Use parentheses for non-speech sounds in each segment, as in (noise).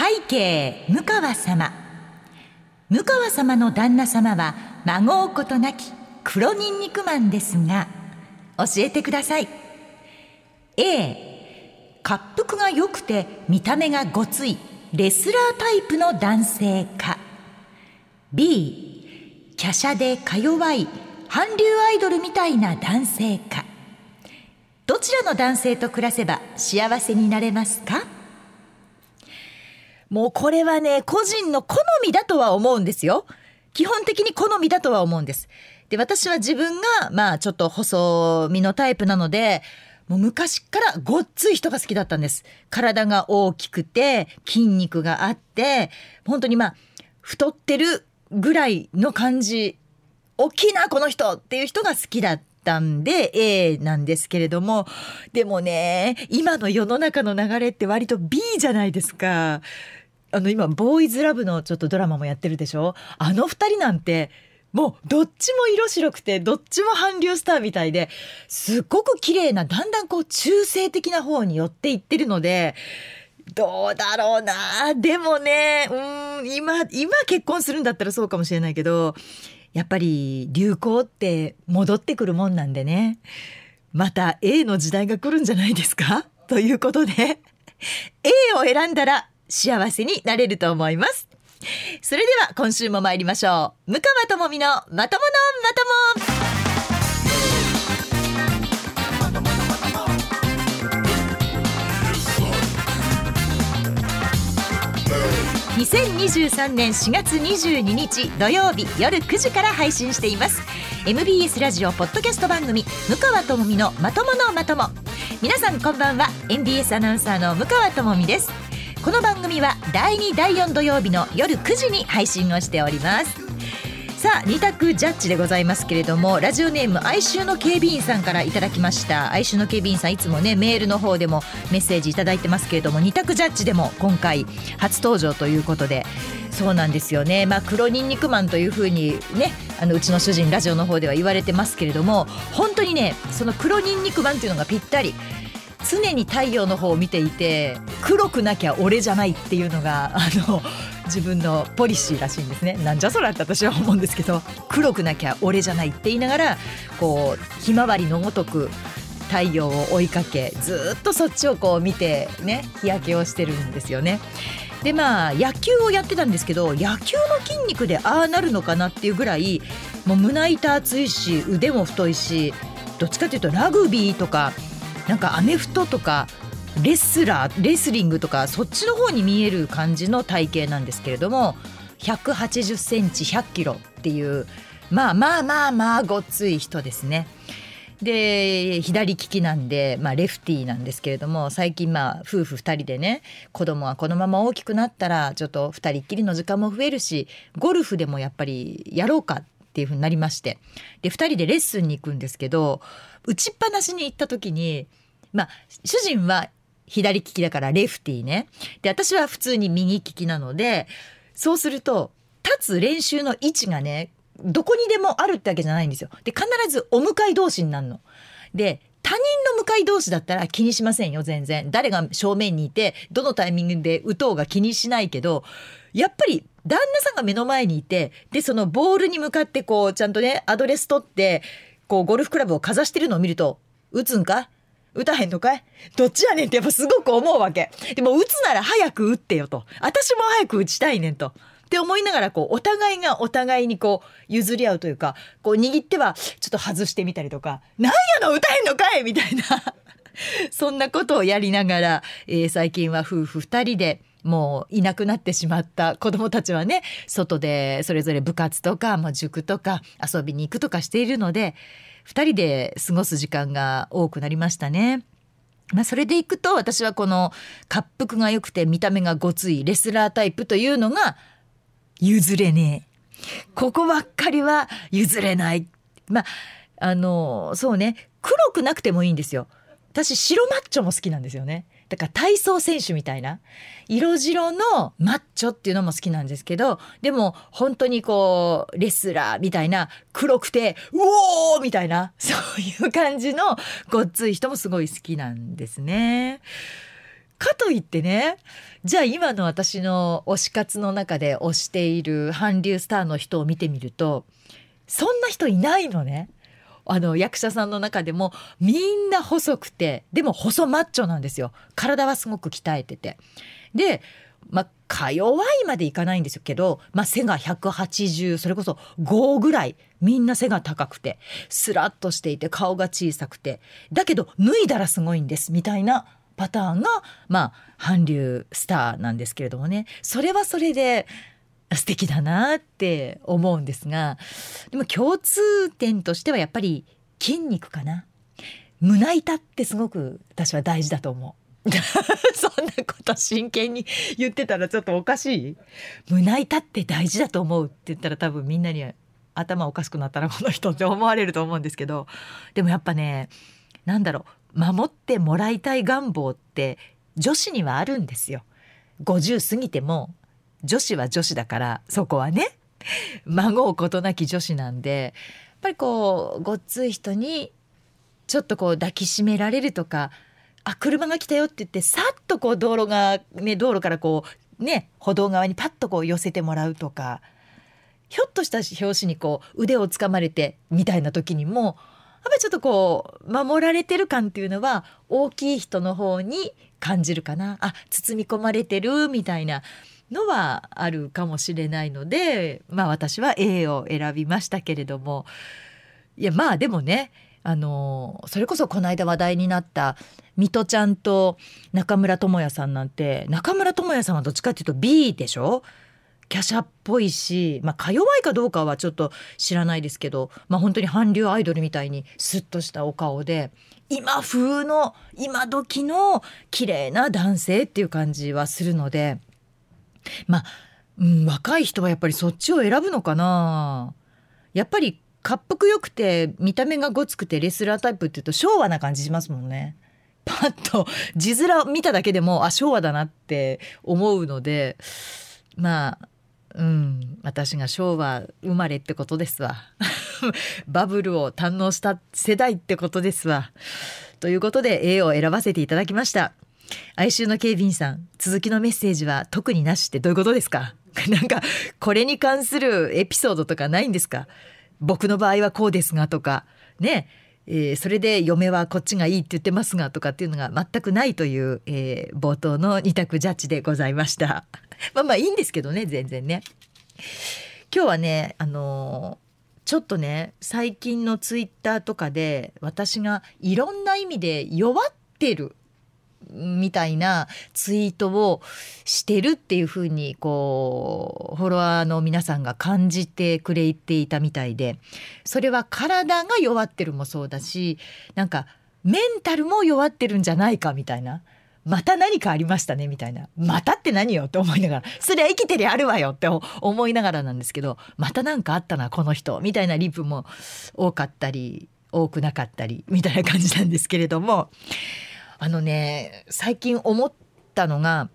背景向川様。向川様の旦那様は孫うことなき黒ニンニクマンですが教えてください。A 滑腹が良くて見た目がごついレスラータイプの男性か。B 華奢でか弱い韓流アイドルみたいな男性か。どちらの男性と暮らせば幸せになれますか？もうこれはね個人の好みだとは思うんですよ。基本的に好みだとは思うんです。で私は自分がまあちょっと細身のタイプなのでもう昔からごっつい人が好きだったんです。体が大きくて筋肉があって本当にまあ太ってるぐらいの感じ大きいなこの人っていう人が好きだったんで A なんですけれども。でもね今の世の中の流れって割と B じゃないですか。あの今ボーイズラブのちょっとドラマもやってるでしょ？あの二人なんてもうどっちも色白くてどっちも韓流スターみたいですっごく綺麗なだんだんこう中性的な方に寄っていってるのでどうだろうな。でもねうん今今結婚するんだったらそうかもしれないけどやっぱり流行って戻ってくるもんなんでね。また A の時代が来るんじゃないですか？ということで A を選んだら幸せになれると思います。それでは今週も参りましょう。向川智美のまとものまとも。2023年4月22日土曜日夜9時から配信しています。MBS ラジオポッドキャスト番組向川智美のまとものまとも。皆さんこんばんは。MBS アナウンサーの向川智美です。この番組は第2第4土曜日の夜9時に配信をしております。さあ二択ジャッジでございますけれどもラジオネーム哀愁の警備員さんからいただきました。哀愁の警備員さんいつもねメールの方でもメッセージいただいてますけれども二択ジャッジでも今回初登場ということで。そうなんですよね。まあ黒ニンニクマンというふうにねあのうちの主人ラジオの方では言われてますけれども本当にねその黒ニンニクマンっていうのがぴったり。常に太陽の方を見ていて黒くなきゃ俺じゃないっていうのがあの自分のポリシーらしいんですねなんじゃそらって私は思うんですけど黒くなきゃ俺じゃないって言いながらこうひまわりのごとく太陽を追いかけずっとそっちをこう見てね日焼けをしてるんですよね。でまあ野球をやってたんですけど野球の筋肉でああなるのかなっていうぐらいもう胸板厚いし腕も太いしどっちかというとラグビーとかなんかアメフトとかレスラーレスリングとかそっちの方に見える感じの体型なんですけれども180センチ100キロっていうまあまあまあまあごっつい人ですね。で左利きなんで、まあ、レフティーなんですけれども最近まあ夫婦2人でね子供はこのまま大きくなったらちょっと2人っきりの時間も増えるしゴルフでもやっぱりやろうかっていうふうになりましてで2人でレッスンに行くんですけど打ちっぱなしに行った時にまあ主人は左利きだからレフティーねで私は普通に右利きなのでそうすると立つ練習の位置がねどこにでもあるってわけじゃないんですよ。で必ずお向かい同士になるの。で他人の向かい同士だったら気にしませんよ全然誰が正面にいてどのタイミングで打とうが気にしないけどやっぱり旦那さんが目の前にいてでそのボールに向かってこうちゃんとねアドレス取ってこうゴルフクラブをかざしてるのを見ると打つんか？打たへんのかい？どっちやねんってやっぱすごく思うわけ。でも打つなら早く打ってよと。私も早く打ちたいねんと。って思いながらこうお互いがお互いにこう譲り合うというかこう握ってはちょっと外してみたりとか「なんやの歌えんのかい!」みたいな (laughs) そんなことをやりながら、えー、最近は夫婦2人でもういなくなってしまった子どもたちはね外でそれぞれ部活とか、まあ、塾とか遊びに行くとかしているので2人で過ごす時間が多くなりましたね。まあ、それでいくと私はこの滑腹が良くて見た目がごついレスラータイプというのが譲れねえ。ここばっかりは譲れない。まあ、あの、そうね、黒くなくてもいいんですよ。私、白マッチョも好きなんですよね。だから体操選手みたいな色白のマッチョっていうのも好きなんですけどでも本当にこうレスラーみたいな黒くてうおーみたいな (laughs) そういう感じのごっつい人もすごい好きなんですね。かといってねじゃあ今の私の推し活の中で推している韓流スターの人を見てみるとそんな人いないのね。あの役者さんの中でもみんな細くてでも細マッチョなんですよ。体はすごく鍛えてて。でまあか弱いまでいかないんですけど、まあ、背が180それこそ5ぐらいみんな背が高くてスラッとしていて顔が小さくて。だけど脱いだらすごいんですみたいなパターンがまあ韓流スターなんですけれどもね。それはそれで素敵だなって思うんですがでも共通点としてはやっぱり筋肉かな。胸板ってすごく私は大事だと思う。(laughs) そんなこと真剣に言ってたらちょっとおかしい？胸板って大事だと思うって言ったら多分みんなに頭おかしくなったらこの人って思われると思うんですけどでもやっぱねなんだろう。守ってもらいたい願望って女子にはあるんですよ。50過ぎても女子は女子だからそこはね。(laughs) 孫うことなき女子なんでやっぱりこうごっつい人にちょっとこう抱きしめられるとかあ車が来たよって言ってさっとこう道路がね道路からこうね歩道側にパッとこう寄せてもらうとかひょっとした拍子にこう腕をつかまれてみたいな時にもやっぱりちょっとこう守られてる感っていうのは大きい人の方に感じるかな。あ包み込まれてるみたいな。のはあるかもしれないのでまあ私は A を選びましたけれどもいやまあでもねあのそれこそこの間話題になった水戸ちゃんと中村智也さんなんて中村智也さんはどっちかっていうと B でしょ？華奢っぽいし、まあ、か弱いかどうかはちょっと知らないですけど、まあ、本当に韓流アイドルみたいにスッとしたお顔で今風の今時の綺麗な男性っていう感じはするのでまあ、うん、若い人はやっぱりそっちを選ぶのかな。やっぱり滑腹よくて見た目がごつくてレスラータイプっていうと昭和な感じしますもんね。パッと字面見ただけでもあ昭和だなって思うのでまあうん私が昭和生まれってことですわ。(laughs) バブルを堪能した世代ってことですわ。ということで A を選ばせていただきました。哀愁の警備員さん続きのメッセージは特になしってどういうことですか？(laughs) なんかこれに関するエピソードとかないんですか？僕の場合はこうですがとかね？えー、それで嫁はこっちがいいって言ってますがとかっていうのが全くないという、えー、冒頭の二択ジャッジでございました。(laughs) まあまあいいんですけどね全然ね。今日はねあのー、ちょっとね最近のツイッターとかで私がいろんな意味で弱ってるみたいなツイートをしてるっていうふうにこうフォロワーの皆さんが感じてくれていたみたいでそれは体が弱ってるもそうだしなんかメンタルも弱ってるんじゃないかみたいな。また何かありましたねみたいなまたって何よって思いながらそりゃ生きてりゃあるわよって思いながらなんですけどまた何かあったなこの人みたいなリプも多かったり多くなかったりみたいな感じなんですけれどもあのね最近思ったのが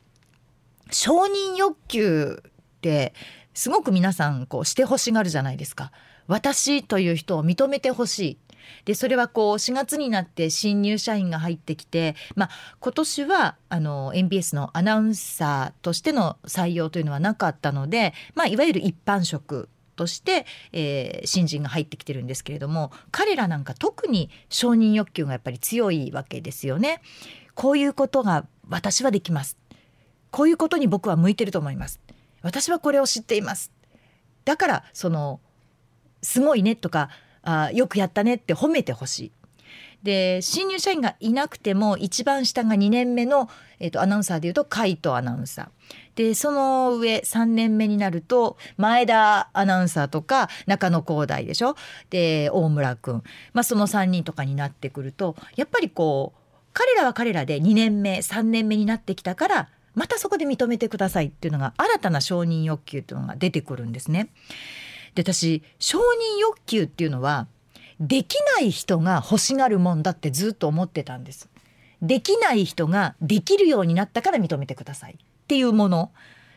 承認欲求ってすごく皆さんこうしてほしがるじゃないですか。私という人を認めてほしい。でそれはこう4月になって新入社員が入ってきて、まあ、今年はあの NBS のアナウンサーとしての採用というのはなかったので、まあ、いわゆる一般職として、えー、新人が入ってきてるんですけれども彼らなんか特に承認欲求がやっぱり強いわけですよね。こういうことが私はできます。こういうことに僕は向いてると思います。私はこれを知っています。だからそのすごいねとかあよくやったねって褒めてほしい。で新入社員がいなくても一番下が2年目の、えーと、アナウンサーでいうと海斗アナウンサー。でその上3年目になると前田アナウンサーとか中野光大でしょ？で大村君、まあ、その3人とかになってくるとやっぱりこう彼らは彼らで2年目3年目になってきたからまたそこで認めてくださいっていうのが新たな承認欲求というのが出てくるんですね。で私承認欲求っていうのはできない人が欲しがるもんだってずっと思ってたんです。できない人ができるようになったから認めてくださいっていうもの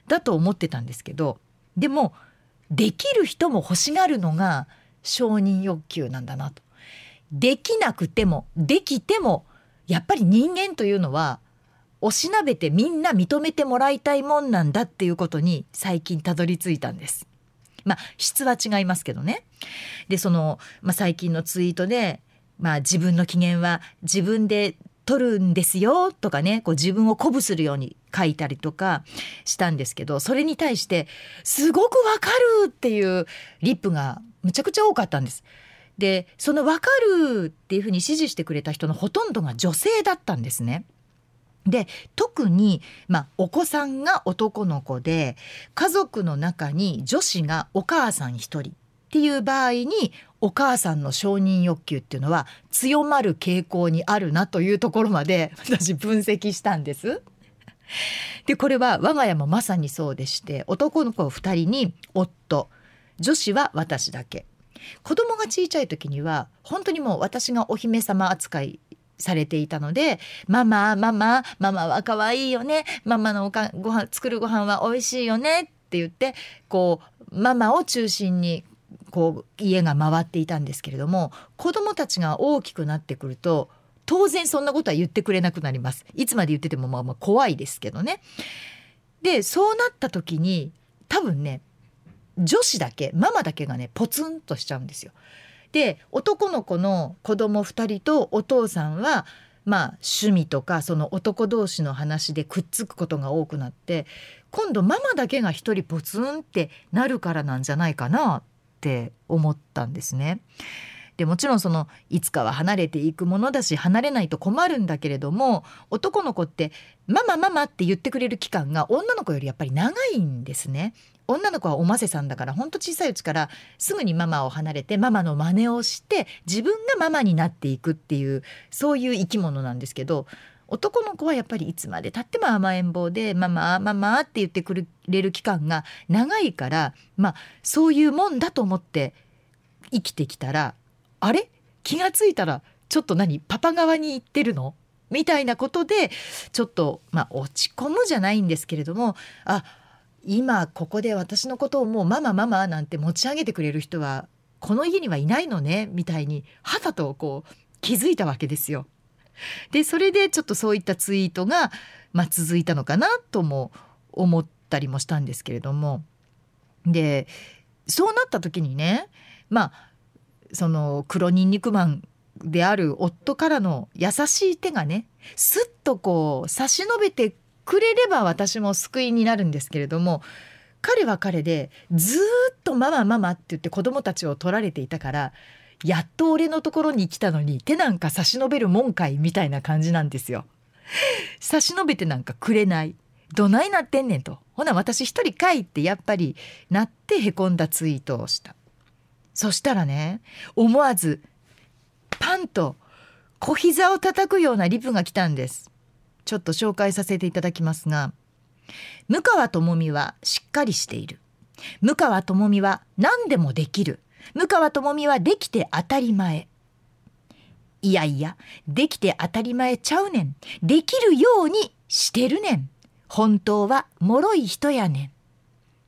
だと思ってたんですけどでもできる人も欲しがるのが承認欲求なんだなと。できなくてもできてもやっぱり人間というのはおしなべてみんな認めてもらいたいもんなんだっていうことに最近たどり着いたんです。まあ質は違いますけどね。でその、まあ、最近のツイートで、まあ、自分の機嫌は自分で取るんですよとかねこう自分を鼓舞するように書いたりとかしたんですけどそれに対してすごくわかるっていうリップがむちゃくちゃ多かったんです。でその「分かる」っていうふうに支持してくれた人のほとんどが女性だったんですね。で特に、まあ、お子さんが男の子で家族の中に女子がお母さん一人っていう場合にお母さんの承認欲求っていうのは強まる傾向にあるなというところまで (laughs) 私分析したんです。でこれは我が家もまさにそうでして男の子2人に夫女子は私だけ子供が小さい時には本当にもう私がお姫様扱いされていたので「ママママママは可愛いよねママのおかご飯作るご飯は美味しいよね」って言ってこうママを中心にこう家が回っていたんですけれども子供たちが大きくなってくると当然そんなことは言ってくれなくなります。いつまで言っててもまあまあ怖いですけどね。でそうなった時に多分ね女子だけママだけがねポツンとしちゃうんですよ。で男の子の子供2人とお父さんはまあ趣味とかその男同士の話でくっつくことが多くなって今度ママだけが一人ポツンってなるからなんじゃないかなって思ったんですね。でもちろんそのいつかは離れていくものだし離れないと困るんだけれども男の子って「ママママ」って言ってくれる期間が女の子よりやっぱり長いんですね。女の子はおませさんだからほんと小さいうちからすぐにママを離れてママの真似をして自分がママになっていくっていうそういう生き物なんですけど男の子はやっぱりいつまでたっても甘えん坊で「ママママ」って言ってくれる期間が長いからまあそういうもんだと思って生きてきたらあれ？気が付いたらちょっと何？パパ側に行ってるの？みたいなことでちょっとまあ落ち込むじゃないんですけれどもあ今ここで私のことをもうママママなんて持ち上げてくれる人はこの家にはいないのね？みたいに肌とこう気づいたわけですよ。でそれでちょっとそういったツイートが、まあ、続いたのかなとも思ったりもしたんですけれども。でそうなった時にねまあその黒ニンニクマンである夫からの優しい手がねすっとこう差し伸べてくれれば私も救いになるんですけれども彼は彼でずっとママママって言って子供たちを取られていたからやっと俺のところに来たのに手なんか差し伸べるもんかいみたいな感じなんですよ。差し伸べてなんかくれない。どないなってんねんと。ほな私一人かいってやっぱりなってへこんだツイートをした。そしたらね思わずパンと小膝を叩くようなリプが来たんです。ちょっと紹介させていただきますが向川智美はしっかりしている。向川智美は何でもできる。向川智美はできて当たり前。いやいやできて当たり前ちゃうねん。できるようにしてるねん。本当は脆い人やねん。っ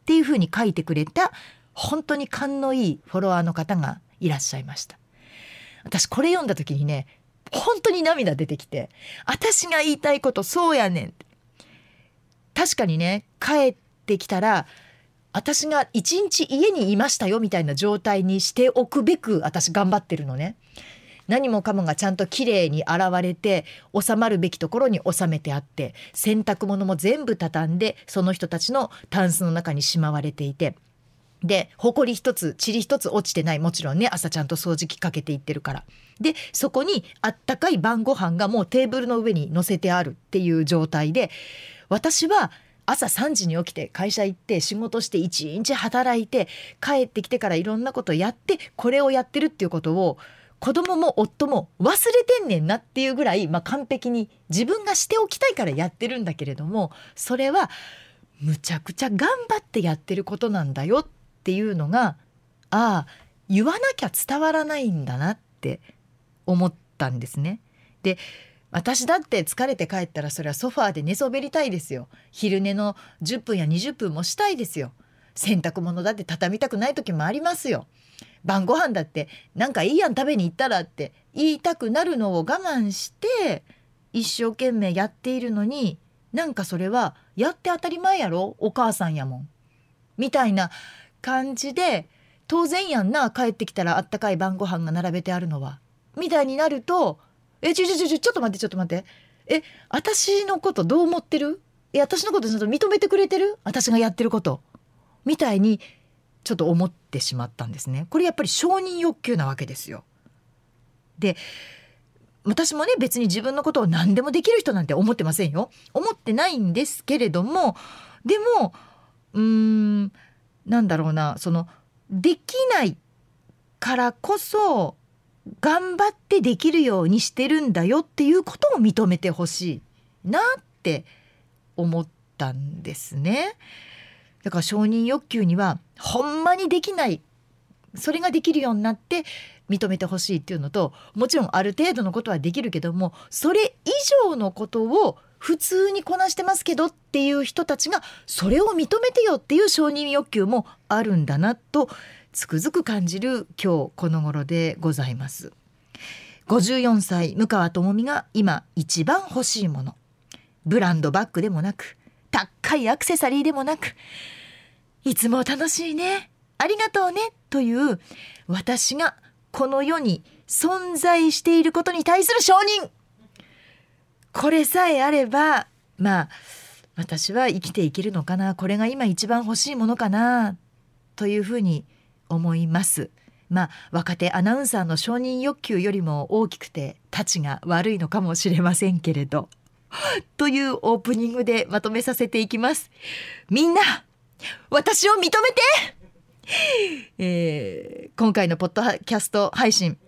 ていうふうに書いてくれた本当に勘のいいフォロワーの方がいらっしゃいました私これ読んだ時にね本当に涙出てきて私が言いたいことそうやねん確かにね帰ってきたら私が一日家にいましたよみたいな状態にしておくべく私頑張ってるのね。何もかもがちゃんときれいに洗われて収まるべきところに収めてあって洗濯物も全部畳んでその人たちのタンスの中にしまわれていてで埃一つ塵一つ落ちてないもちろんね朝ちゃんと掃除機かけていってるから。でそこにあったかい晩ご飯がもうテーブルの上に乗せてあるっていう状態で私は朝3時に起きて会社行って仕事して一日働いて帰ってきてからいろんなことやってこれをやってるっていうことを子供も夫も忘れてんねんなっていうぐらい、まあ、完璧に自分がしておきたいからやってるんだけれどもそれはむちゃくちゃ頑張ってやってることなんだよってっていうのがああ言わなきゃ伝わらないんだなって思ったんですね。で私だって疲れて帰ったらそれはソファーで寝そべりたいですよ。昼寝の10分や20分もしたいですよ。洗濯物だって畳みたくない時もありますよ。晩ご飯だってなんかいいやん食べに行ったらって言いたくなるのを我慢して一生懸命やっているのになんかそれはやって当たり前やろ？お母さんやもんみたいな感じで当然やんな帰ってきたらあったかい晩ご飯が並べてあるのは。みたいになるとえちょちょちょちょちょっと待ってちょっと待って。え私のことどう思ってる？え私のことちょっと認めてくれてる？私がやってること。みたいにちょっと思ってしまったんですね。これやっぱり承認欲求なわけですよ。で私もね別に自分のことを何でもできる人なんて思ってませんよ。思ってないんですけれどもでもうーんなんだろうなそのできないからこそ頑張ってできるようにしてるんだよっていうことを認めてほしいなって思ったんですね。だから承認欲求にはほんまにできないそれができるようになって認めてほしいっていうのともちろんある程度のことはできるけどもそれ以上のことを普通にこなしてますけどっていう人たちがそれを認めてよっていう承認欲求もあるんだなとつくづく感じる今日この頃でございます。54歳向川智美が今一番欲しいもの。ブランドバッグでもなく高いアクセサリーでもなく。いつも楽しいね。ありがとうね。という私がこの世に存在していることに対する承認。これさえあればまあ私は生きていけるのかなこれが今一番欲しいものかなというふうに思います。まあ若手アナウンサーの承認欲求よりも大きくてたちが悪いのかもしれませんけれど。(laughs) というオープニングでまとめさせていきます。みんな私を認めて！えー、今回のポッドキャスト配信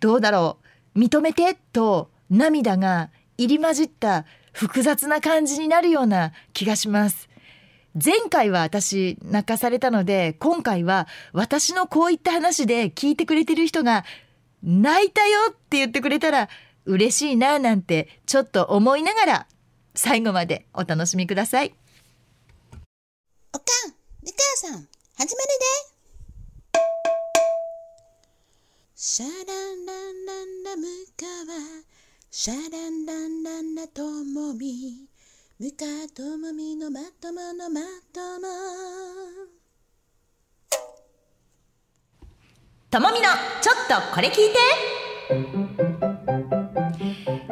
どうだろう？認めて？と涙が入り混じった複雑な感じになるような気がします前回は私泣かされたので今回は私のこういった話で聞いてくれてる人が泣いたよって言ってくれたら嬉しいななんてちょっと思いながら最後までお楽しみくださいおかん、みかやさん、始まるで。シャランランランラムカワ、シャランランランラともみ、ムカともみのまとものまとも。ともみのちょっとこれ聞いて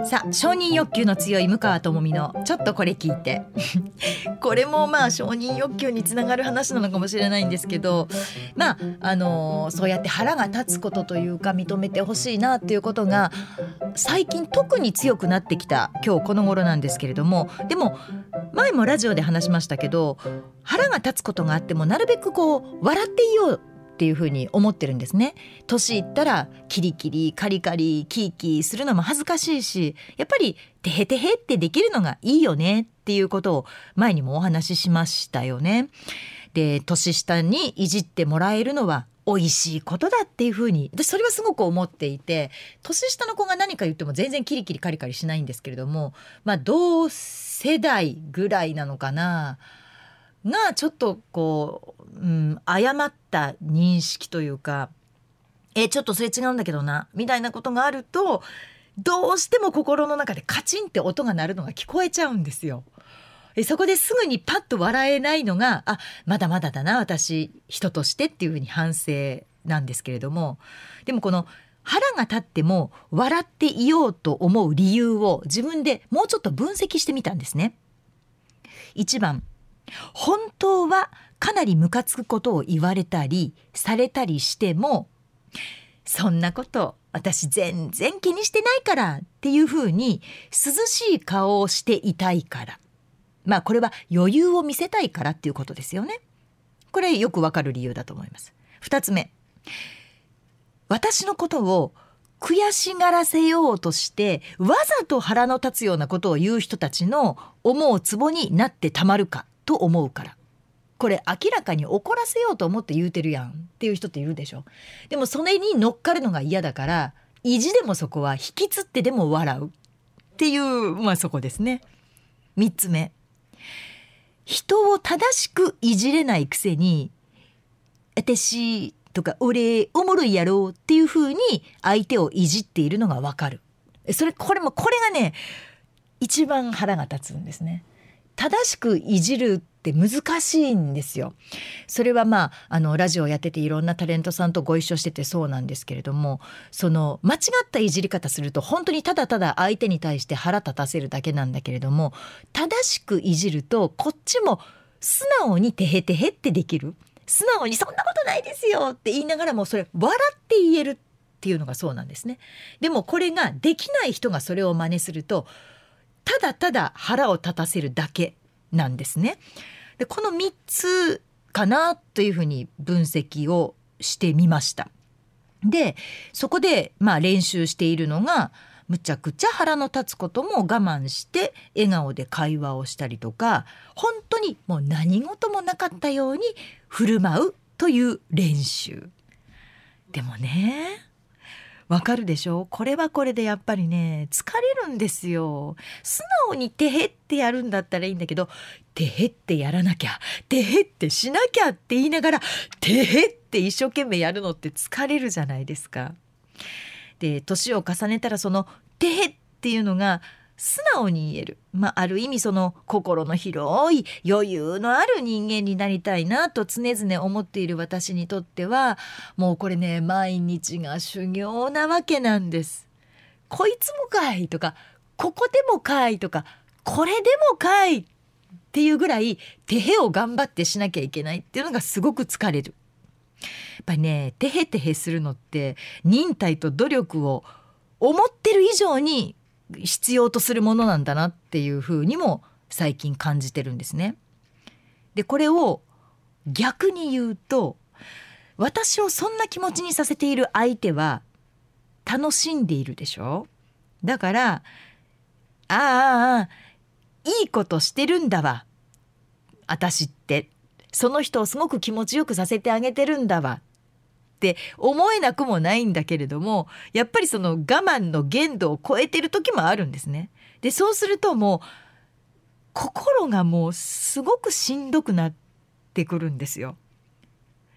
さあ承認欲求の強い向川智美のちょっとこれ聞いて。(laughs) これもまあ承認欲求につながる話なのかもしれないんですけどまああの、そうやって腹が立つことというか認めてほしいなっていうことが最近特に強くなってきた今日この頃なんですけれども。でも前もラジオで話しましたけど腹が立つことがあってもなるべくこう笑っていようっていうふうに思ってるんですね年いったらキリキリカリカリキーキーするのも恥ずかしいしやっぱりテヘテヘってできるのがいいよねっていうことを前にもお話ししましたよね。で年下にいじってもらえるのは美味しいことだっていうふうに私それはすごく思っていて年下の子が何か言っても全然キリキリカリカリしないんですけれどもまあ同世代ぐらいなのかながちょっとこう、うん、誤った認識というかえちょっとそれ違うんだけどなみたいなことがあるとどうしても心の中でカチンって音が鳴るのが聞こえちゃうんですよ。えそこですぐにパッと笑えないのがあまだまだだな私人としてっていうふうに反省なんですけれどもでもこの腹が立っても笑っていようと思う理由を自分でもうちょっと分析してみたんですね。1番本当はかなりムカつくことを言われたりされたりしてもそんなこと私全然気にしてないからっていうふうに涼しい顔をしていたいからまあこれは余裕を見せたいからっていうことですよね。これよくわかる理由だと思います。2つ目私のことを悔しがらせようとしてわざと腹の立つようなことを言う人たちの思うツボになってたまるかと思うから。これ明らかに怒らせようと思って言うてるやん。っていう人っているでしょ。でもそれに乗っかるのが嫌だから意地でもそこは引きつってでも笑う。っていうまあそこですね。3つ目。人を正しくいじれないくせに私とか俺おもろいやろっていう風に相手をいじっているのがわかる。それこれもこれがね一番腹が立つんですね。正しくいじるって難しいんですよ。それはまああのラジオやってていろんなタレントさんとご一緒しててそうなんですけれどもその間違ったいじり方すると本当にただただ相手に対して腹立たせるだけなんだけれども正しくいじるとこっちも素直にてへてへってできる素直にそんなことないですよって言いながらもそれ笑って言えるっていうのがそうなんですね。でもこれができない人がそれを真似するとただただ腹を立たせるだけなんですね。でこの3つかなというふうに分析をしてみました。でそこでまあ練習しているのがむちゃくちゃ腹の立つことも我慢して笑顔で会話をしたりとか本当にもう何事もなかったように振る舞うという練習。でもねわかるでしょ？これはこれでやっぱりね疲れるんですよ素直にてへってやるんだったらいいんだけどてへってやらなきゃてへってしなきゃって言いながらてへって一生懸命やるのって疲れるじゃないですか。で年を重ねたらそのてへっていうのが素直に言える、まあ、ある意味その心の広い余裕のある人間になりたいなと常々思っている私にとってはもうこれね毎日が修行なわけなんです。こいつもかいとかここでもかいとかこれでもかいっていうぐらい手へを頑張ってしなきゃいけないっていうのがすごく疲れる。やっぱりねてへてへするのって忍耐と努力を思ってる以上に必要とするものなんだなっていうふうにも最近感じてるんですね。でこれを逆に言うと私をそんな気持ちにさせている相手は楽しんでいるでしょ？だからああいいことしてるんだわ。私って。その人をすごく気持ちよくさせてあげてるんだわ。って思えなくもないんだけれどもやっぱりその我慢の限度を超えてる時もあるんですね。でそうするともう心がもうすごくしんどくなってくるんですよ。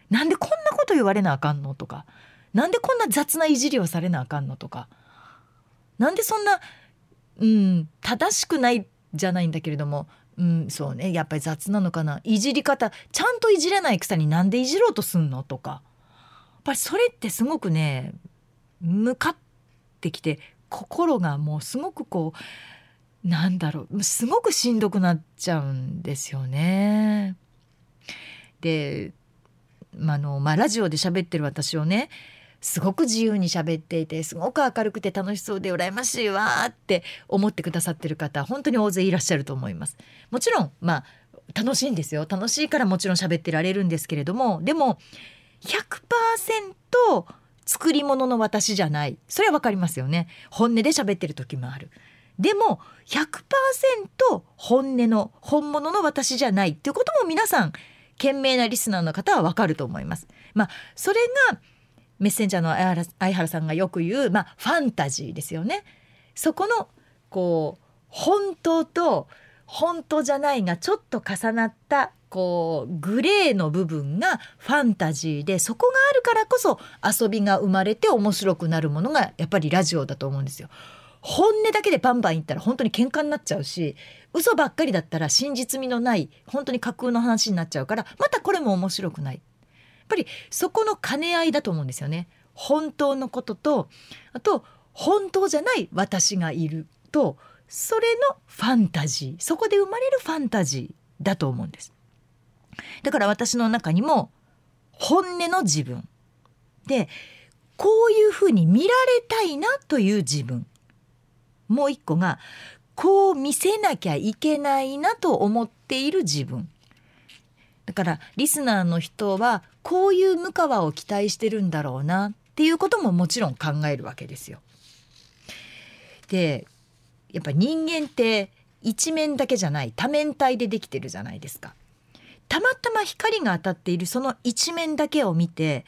なんでこんなこと言われなあかんのとかなんでこんな雑ないじりをされなあかんのとかなんでそんなうん正しくないじゃないんだけれどもうんそうねやっぱり雑なのかないじり方ちゃんといじれないくさになんでいじろうとすんのとかぱりそれってすごくね向かってきて心がもうすごくこうなんだろうすごくしんどくなっちゃうんですよね。で、まあのまあ、ラジオで喋ってる私をねすごく自由に喋っていてすごく明るくて楽しそうで羨ましいわって思ってくださってる方本当に大勢いらっしゃると思います。もちろんまあ楽しいんですよ楽しいからもちろん喋ってられるんですけれどもでも100%作り物の私じゃない。それは分かりますよね。本音で喋ってる時もある。でも100%本音の本物の私じゃないっていうことも皆さん賢明なリスナーの方は分かると思います。まあそれがメッセンジャーの相原さんがよく言う、まあ、ファンタジーですよね。そこのこう本当と本当じゃないがちょっと重なったこうグレーの部分がファンタジーでそこがあるからこそ遊びが生まれて面白くなるものがやっぱりラジオだと思うんですよ。本音だけでバンバン言ったら本当に喧嘩になっちゃうし嘘ばっかりだったら真実味のない本当に架空の話になっちゃうからまたこれも面白くない。やっぱりそこの兼ね合いだと思うんですよね。本当のこととあと本当じゃない私がいるとそれのファンタジーそこで生まれるファンタジーだと思うんです。だから私の中にも本音の自分でこういうふうに見られたいなという自分もう一個がこう見せなきゃいけないなと思っている自分だからリスナーの人はこういう向川を期待してるんだろうなっていうことももちろん考えるわけですよ。でやっぱ人間って一面だけじゃない多面体でできてるじゃないですか。たまたま光が当たっているその一面だけを見て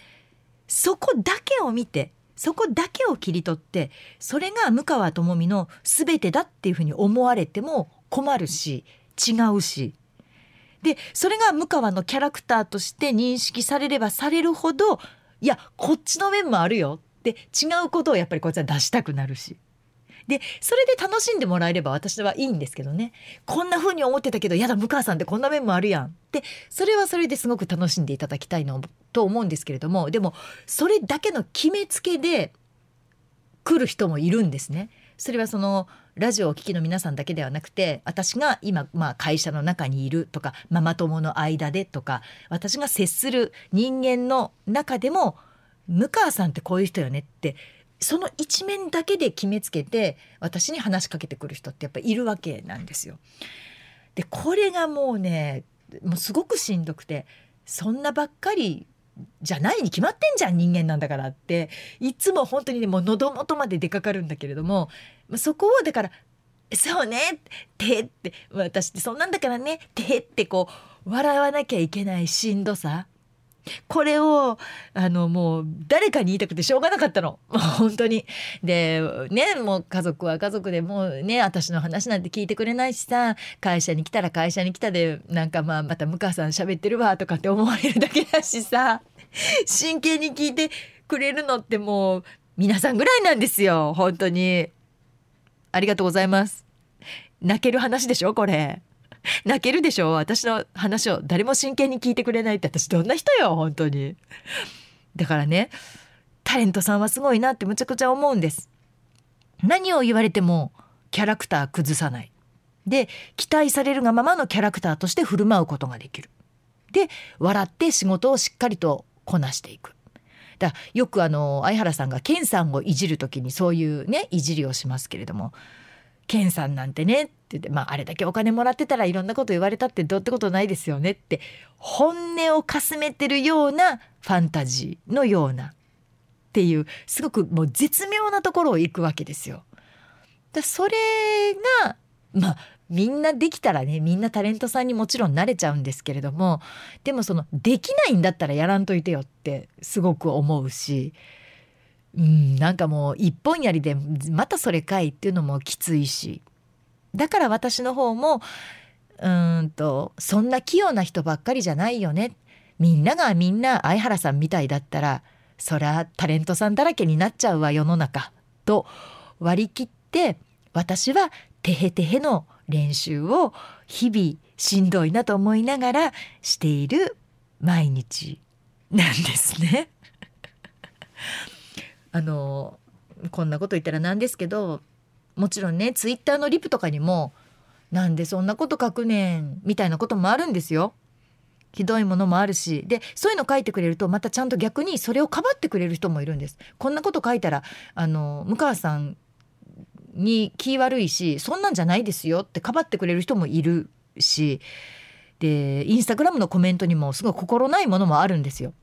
そこだけを見てそこだけを切り取ってそれが向川智美の全てだっていうふうに思われても困るし違うし。でそれが向川のキャラクターとして認識されればされるほどいやこっちの面もあるよって違うことをやっぱりこいつは出したくなるし。でそれで楽しんでもらえれば私はいいんですけどねこんな風に思ってたけどやだ向川さんってこんな面もあるやんってそれはそれですごく楽しんでいただきたいのと思うんですけれどもでもそれだけの決めつけで来る人もいるんですね。それはそのラジオをお聞きの皆さんだけではなくて私が今、まあ、会社の中にいるとかママ友の間でとか私が接する人間の中でも向川さんってこういう人よねってその一面だけで決めつけて私に話しかけてくる人ってやっぱいるわけなんですよ。でこれがもうねもうすごくしんどくてそんなばっかりじゃないに決まってんじゃん人間なんだからっていつも本当にねもう喉元まで出かかるんだけれどもそこをだから「そうね」ってって私ってそんなんだからねてってこう笑わなきゃいけないしんどさこれをあのもう誰かに言いたくてしょうがなかったのもう (laughs) 本当に。でねもう家族は家族でもうね私の話なんて聞いてくれないしさ会社に来たら会社に来たでなんかまあまた向川さん喋ってるわとかって思われるだけだしさ (laughs) 真剣に聞いてくれるのってもう皆さんぐらいなんですよ本当に。ありがとうございます。泣ける話でしょこれ。(laughs) 泣けるでしょ？私の話を誰も真剣に聞いてくれないって。私どんな人よ？本当に。だからねタレントさんはすごいなってむちゃくちゃ思うんです。何を言われてもキャラクター崩さない。で期待されるがままのキャラクターとして振る舞うことができる。で笑って仕事をしっかりとこなしていく。だよくあの相原さんが健さんをいじる時にそういうねいじりをしますけれども。健さんなんてねって言って、まあ、あれだけお金もらってたらいろんなこと言われたってどうってことないですよねって本音をかすめてるようなファンタジーのようなっていうすごくもう絶妙なところを行くわけですよ。だそれがまあみんなできたらねみんなタレントさんにもちろん慣れちゃうんですけれどもでもそのできないんだったらやらんといてよってすごく思うしうん、なんかもう一本やりでまたそれかいっていうのもきついし。だから私の方もうんとそんな器用な人ばっかりじゃないよね。みんながみんな相原さんみたいだったらそりゃタレントさんだらけになっちゃうわ世の中。と割り切って私はテヘテヘの練習を日々しんどいなと思いながらしている毎日なんですね。あのこんなこと言ったらなんですけどもちろんねツイッターのリプとかにもなんでそんなこと書くねんみたいなこともあるんですよ。ひどいものもあるしでそういうの書いてくれるとまたちゃんと逆にそれをかばってくれる人もいるんです。こんなこと書いたらあの向川さんに気悪いしそんなんじゃないですよってかばってくれる人もいるしでインスタグラムのコメントにもすごい心ないものもあるんですよ。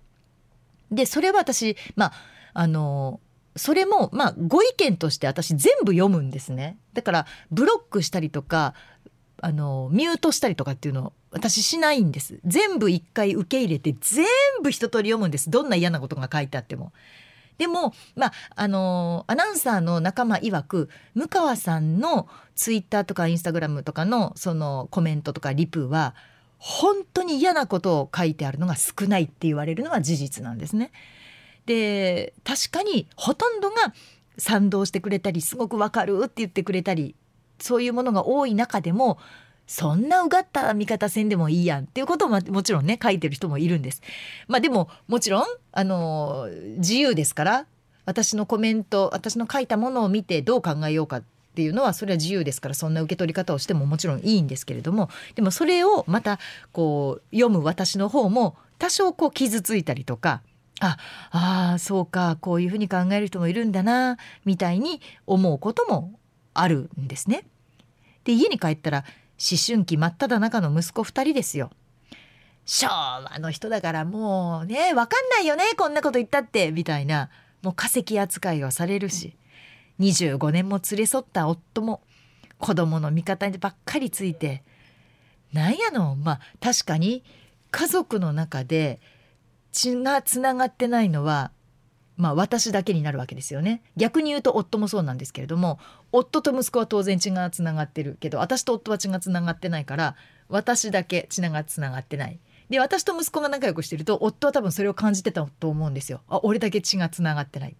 でそれは私まああのそれもまあご意見として私全部読むんですねだからブロックしたりとかあのミュートしたりとかっていうのを私しないんです全部一回受け入れて全部一通り読むんですどんな嫌なことが書いてあっても。でも、まあ、あのアナウンサーの仲間曰く向川さんのツイッターとかインスタグラムとかのそのコメントとかリプは本当に嫌なことを書いてあるのが少ないって言われるのは事実なんですね。で確かにほとんどが賛同してくれたりすごくわかるって言ってくれたりそういうものが多い中でもそんなうがった見方せんでもいいやんっていうことももちろんね書いてる人もいるんです。まあでももちろんあの自由ですから私のコメント私の書いたものを見てどう考えようかっていうのはそれは自由ですからそんな受け取り方をしてももちろんいいんですけれどもでもそれをまたこう読む私の方も多少こう傷ついたりとかああそうかこういうふうに考える人もいるんだなみたいに思うこともあるんですね。で家に帰ったら思春期真っ只中の息子2人ですよ。昭和の人だからもうね分かんないよねこんなこと言ったってみたいなもう化石扱いをされるし25年も連れ添った夫も子供の味方にばっかりついてなんやのまあ確かに家族の中で血がつながってないのはまあ私だけになるわけですよね。逆に言うと夫もそうなんですけれども夫と息子は当然血がつながってるけど私と夫は血がつながってないから私だけ血がつながってない。で私と息子が仲良くしてると夫は多分それを感じてたと思うんですよ。あ俺だけ血がつながってない。っ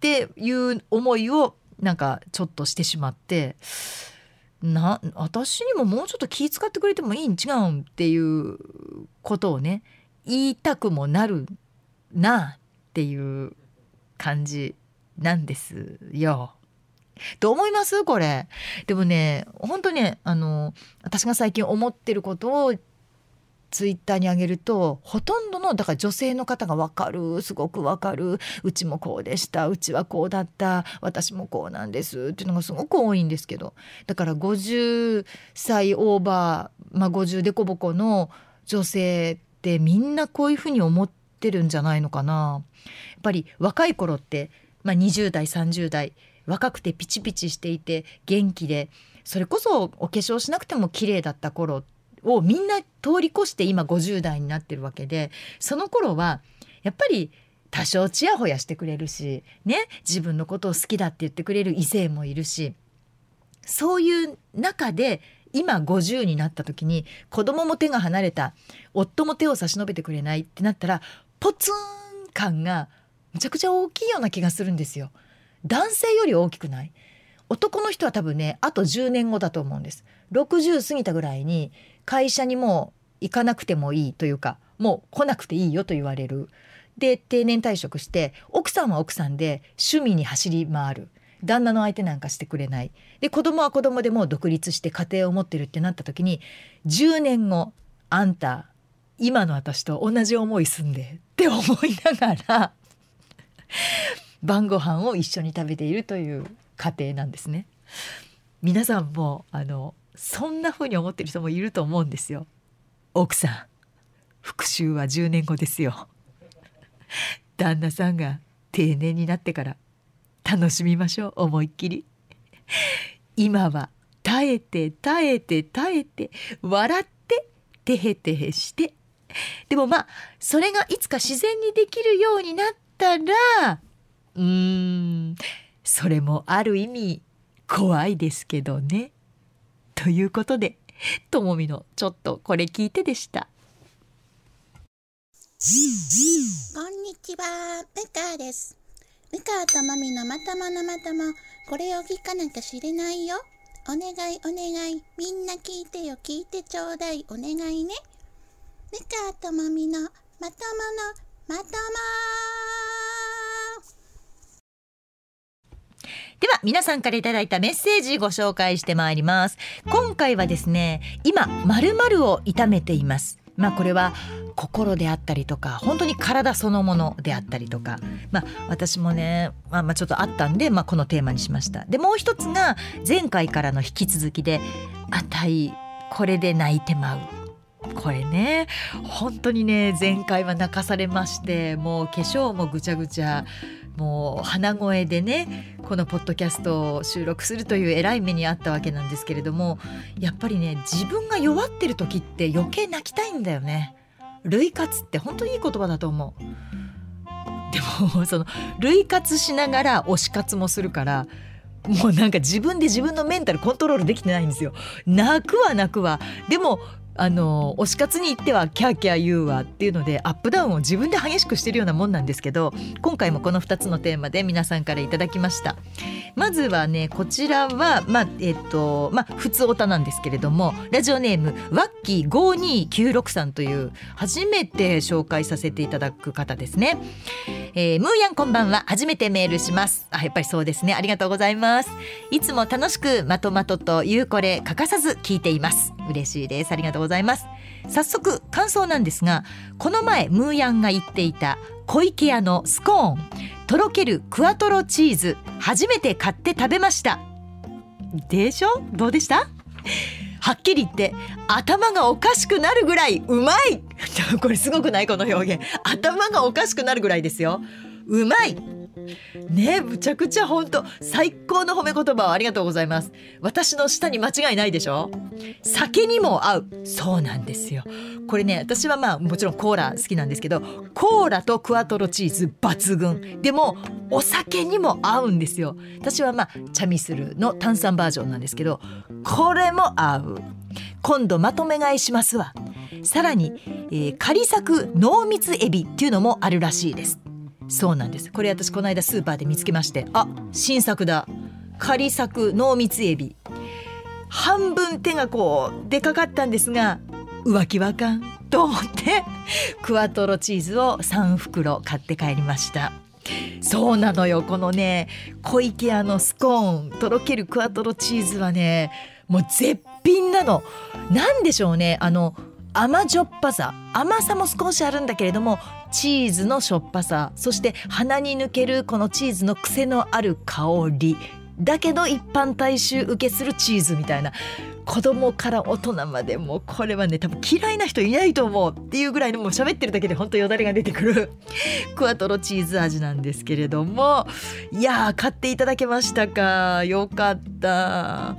ていう思いをなんかちょっとしてしまってな私にももうちょっと気遣ってくれてもいいん？違うん？っていうことをね言いたくもなるなっていう感じなんですよ。どう思います？これ。でもね本当ねあの私が最近思ってることをツイッターに上げるとほとんどのだから女性の方が分かるすごく分かるうちもこうでしたうちはこうだった私もこうなんですっていうのがすごく多いんですけどだから50歳オーバー、まあ、50デコボコの女性ってみんなこういうふうに思ってるんじゃないのかな。やっぱり若い頃って、まあ、20代30代若くてピチピチしていて元気でそれこそお化粧しなくても綺麗だった頃をみんな通り越して今50代になってるわけでその頃はやっぱり多少ちやほやしてくれるしね自分のことを好きだって言ってくれる異性もいるしそういう中で今50になった時に子供も手が離れた夫も手を差し伸べてくれないってなったらポツン感がむちゃくちゃ大きいような気がするんですよ。男性より大きくない？男の人は多分ねあと10年後だと思うんです。60過ぎたぐらいに会社にもう行かなくてもいいというかもう来なくていいよと言われる。で定年退職して奥さんは奥さんで趣味に走り回る。旦那の相手なんかしてくれないで子供は子供でもう独立して家庭を持ってるってなった時に10年後あんた今の私と同じ思いすんでって思いながら晩ご飯を一緒に食べているという家庭なんですね。皆さんもあのそんな風に思ってる人もいると思うんですよ。奥さん復讐は10年後ですよ。旦那さんが定年になってから楽しみましょう思いっきり。(laughs) 今は耐えて耐えて耐えて笑っててへてへしてでもまあそれがいつか自然にできるようになったらうーんそれもある意味怖いですけどね。ということでともみのちょっとこれ聞いてでした。こんにちは、ムカです。ムカともみのまとものまとも、これを聞かなきゃ知れないよ。お願いお願い、みんな聞いてよ、聞いてちょうだい、お願いね。ムカともみのまとものまともでは皆さんからいただいたメッセージご紹介してまいります。今回はですね今〇〇を痛めています。まあこれは心であったりとか本当に体そのものであったりとか。まあ私もねまあまあちょっとあったんでまあこのテーマにしました。でもう一つが前回からの引き続きで「あたいこれで泣いてまう」これね本当にね前回は泣かされましてもう化粧もぐちゃぐちゃ。もう鼻声でねこのポッドキャストを収録するという偉い目にあったわけなんですけれどもやっぱりね自分が弱ってる時って余計泣きたいんだよね。類活って本当にいい言葉だと思う。でもその類活しながら推し活もするからもうなんか自分で自分のメンタルコントロールできてないんですよ。泣くは泣くわでもあの推し活に行ってはキャーキャー言うわっていうのでアップダウンを自分で激しくしてるようなもんなんですけど今回もこの2つのテーマで皆さんからいただきました。まずはねこちらはまあえっとまあ普通オタなんですけれどもラジオネームワッキー5296さんという初めて紹介させていただく方ですね、えー、ムーヤンこんばんは。初めてメールします。あやっぱりそうですね。ありがとうございます。いつも楽しくまとまとというこれ欠かさず聞いています。嬉しいです。ありがとうございます。早速感想なんですがこの前ムーヤンが言っていた小池屋のスコーンとろけるクワトロチーズ初めて買って食べました。でしょ？どうでした？はっきり言って頭がおかしくなるぐらいうまい！(laughs) これすごくない？この表現。頭がおかしくなるぐらいですよ。うまい。ねむちゃくちゃ本当最高の褒め言葉をありがとうございます。私の舌に間違いないでしょ？酒にも合う。そうなんですよ。これね私はまあもちろんコーラ好きなんですけどコーラとクワトロチーズ抜群。でもお酒にも合うんですよ。私はまあチャミスルの炭酸バージョンなんですけどこれも合う。今度まとめ買いしますわ。さらに、えー、仮作濃密エビっていうのもあるらしいです。そうなんです。これ私この間スーパーで見つけましてあ新作だ。仮作濃密エビ。半分手がこう出かかったんですが浮気はかん。と思ってクワトロチーズを3袋買って帰りました。そうなのよこのね小池屋のスコーン。とろけるクワトロチーズはねもう絶品なの。なんでしょうねあの甘じょっぱさ。甘さも少しあるんだけれどもチーズのしょっぱさそして鼻に抜けるこのチーズの癖のある香りだけど一般大衆受けするチーズみたいな子供から大人までもうこれはね多分嫌いな人いないと思うっていうぐらいのもう喋ってるだけで本当よだれが出てくる (laughs) クワトロチーズ味なんですけれどもいやー買っていただけましたか？よかった。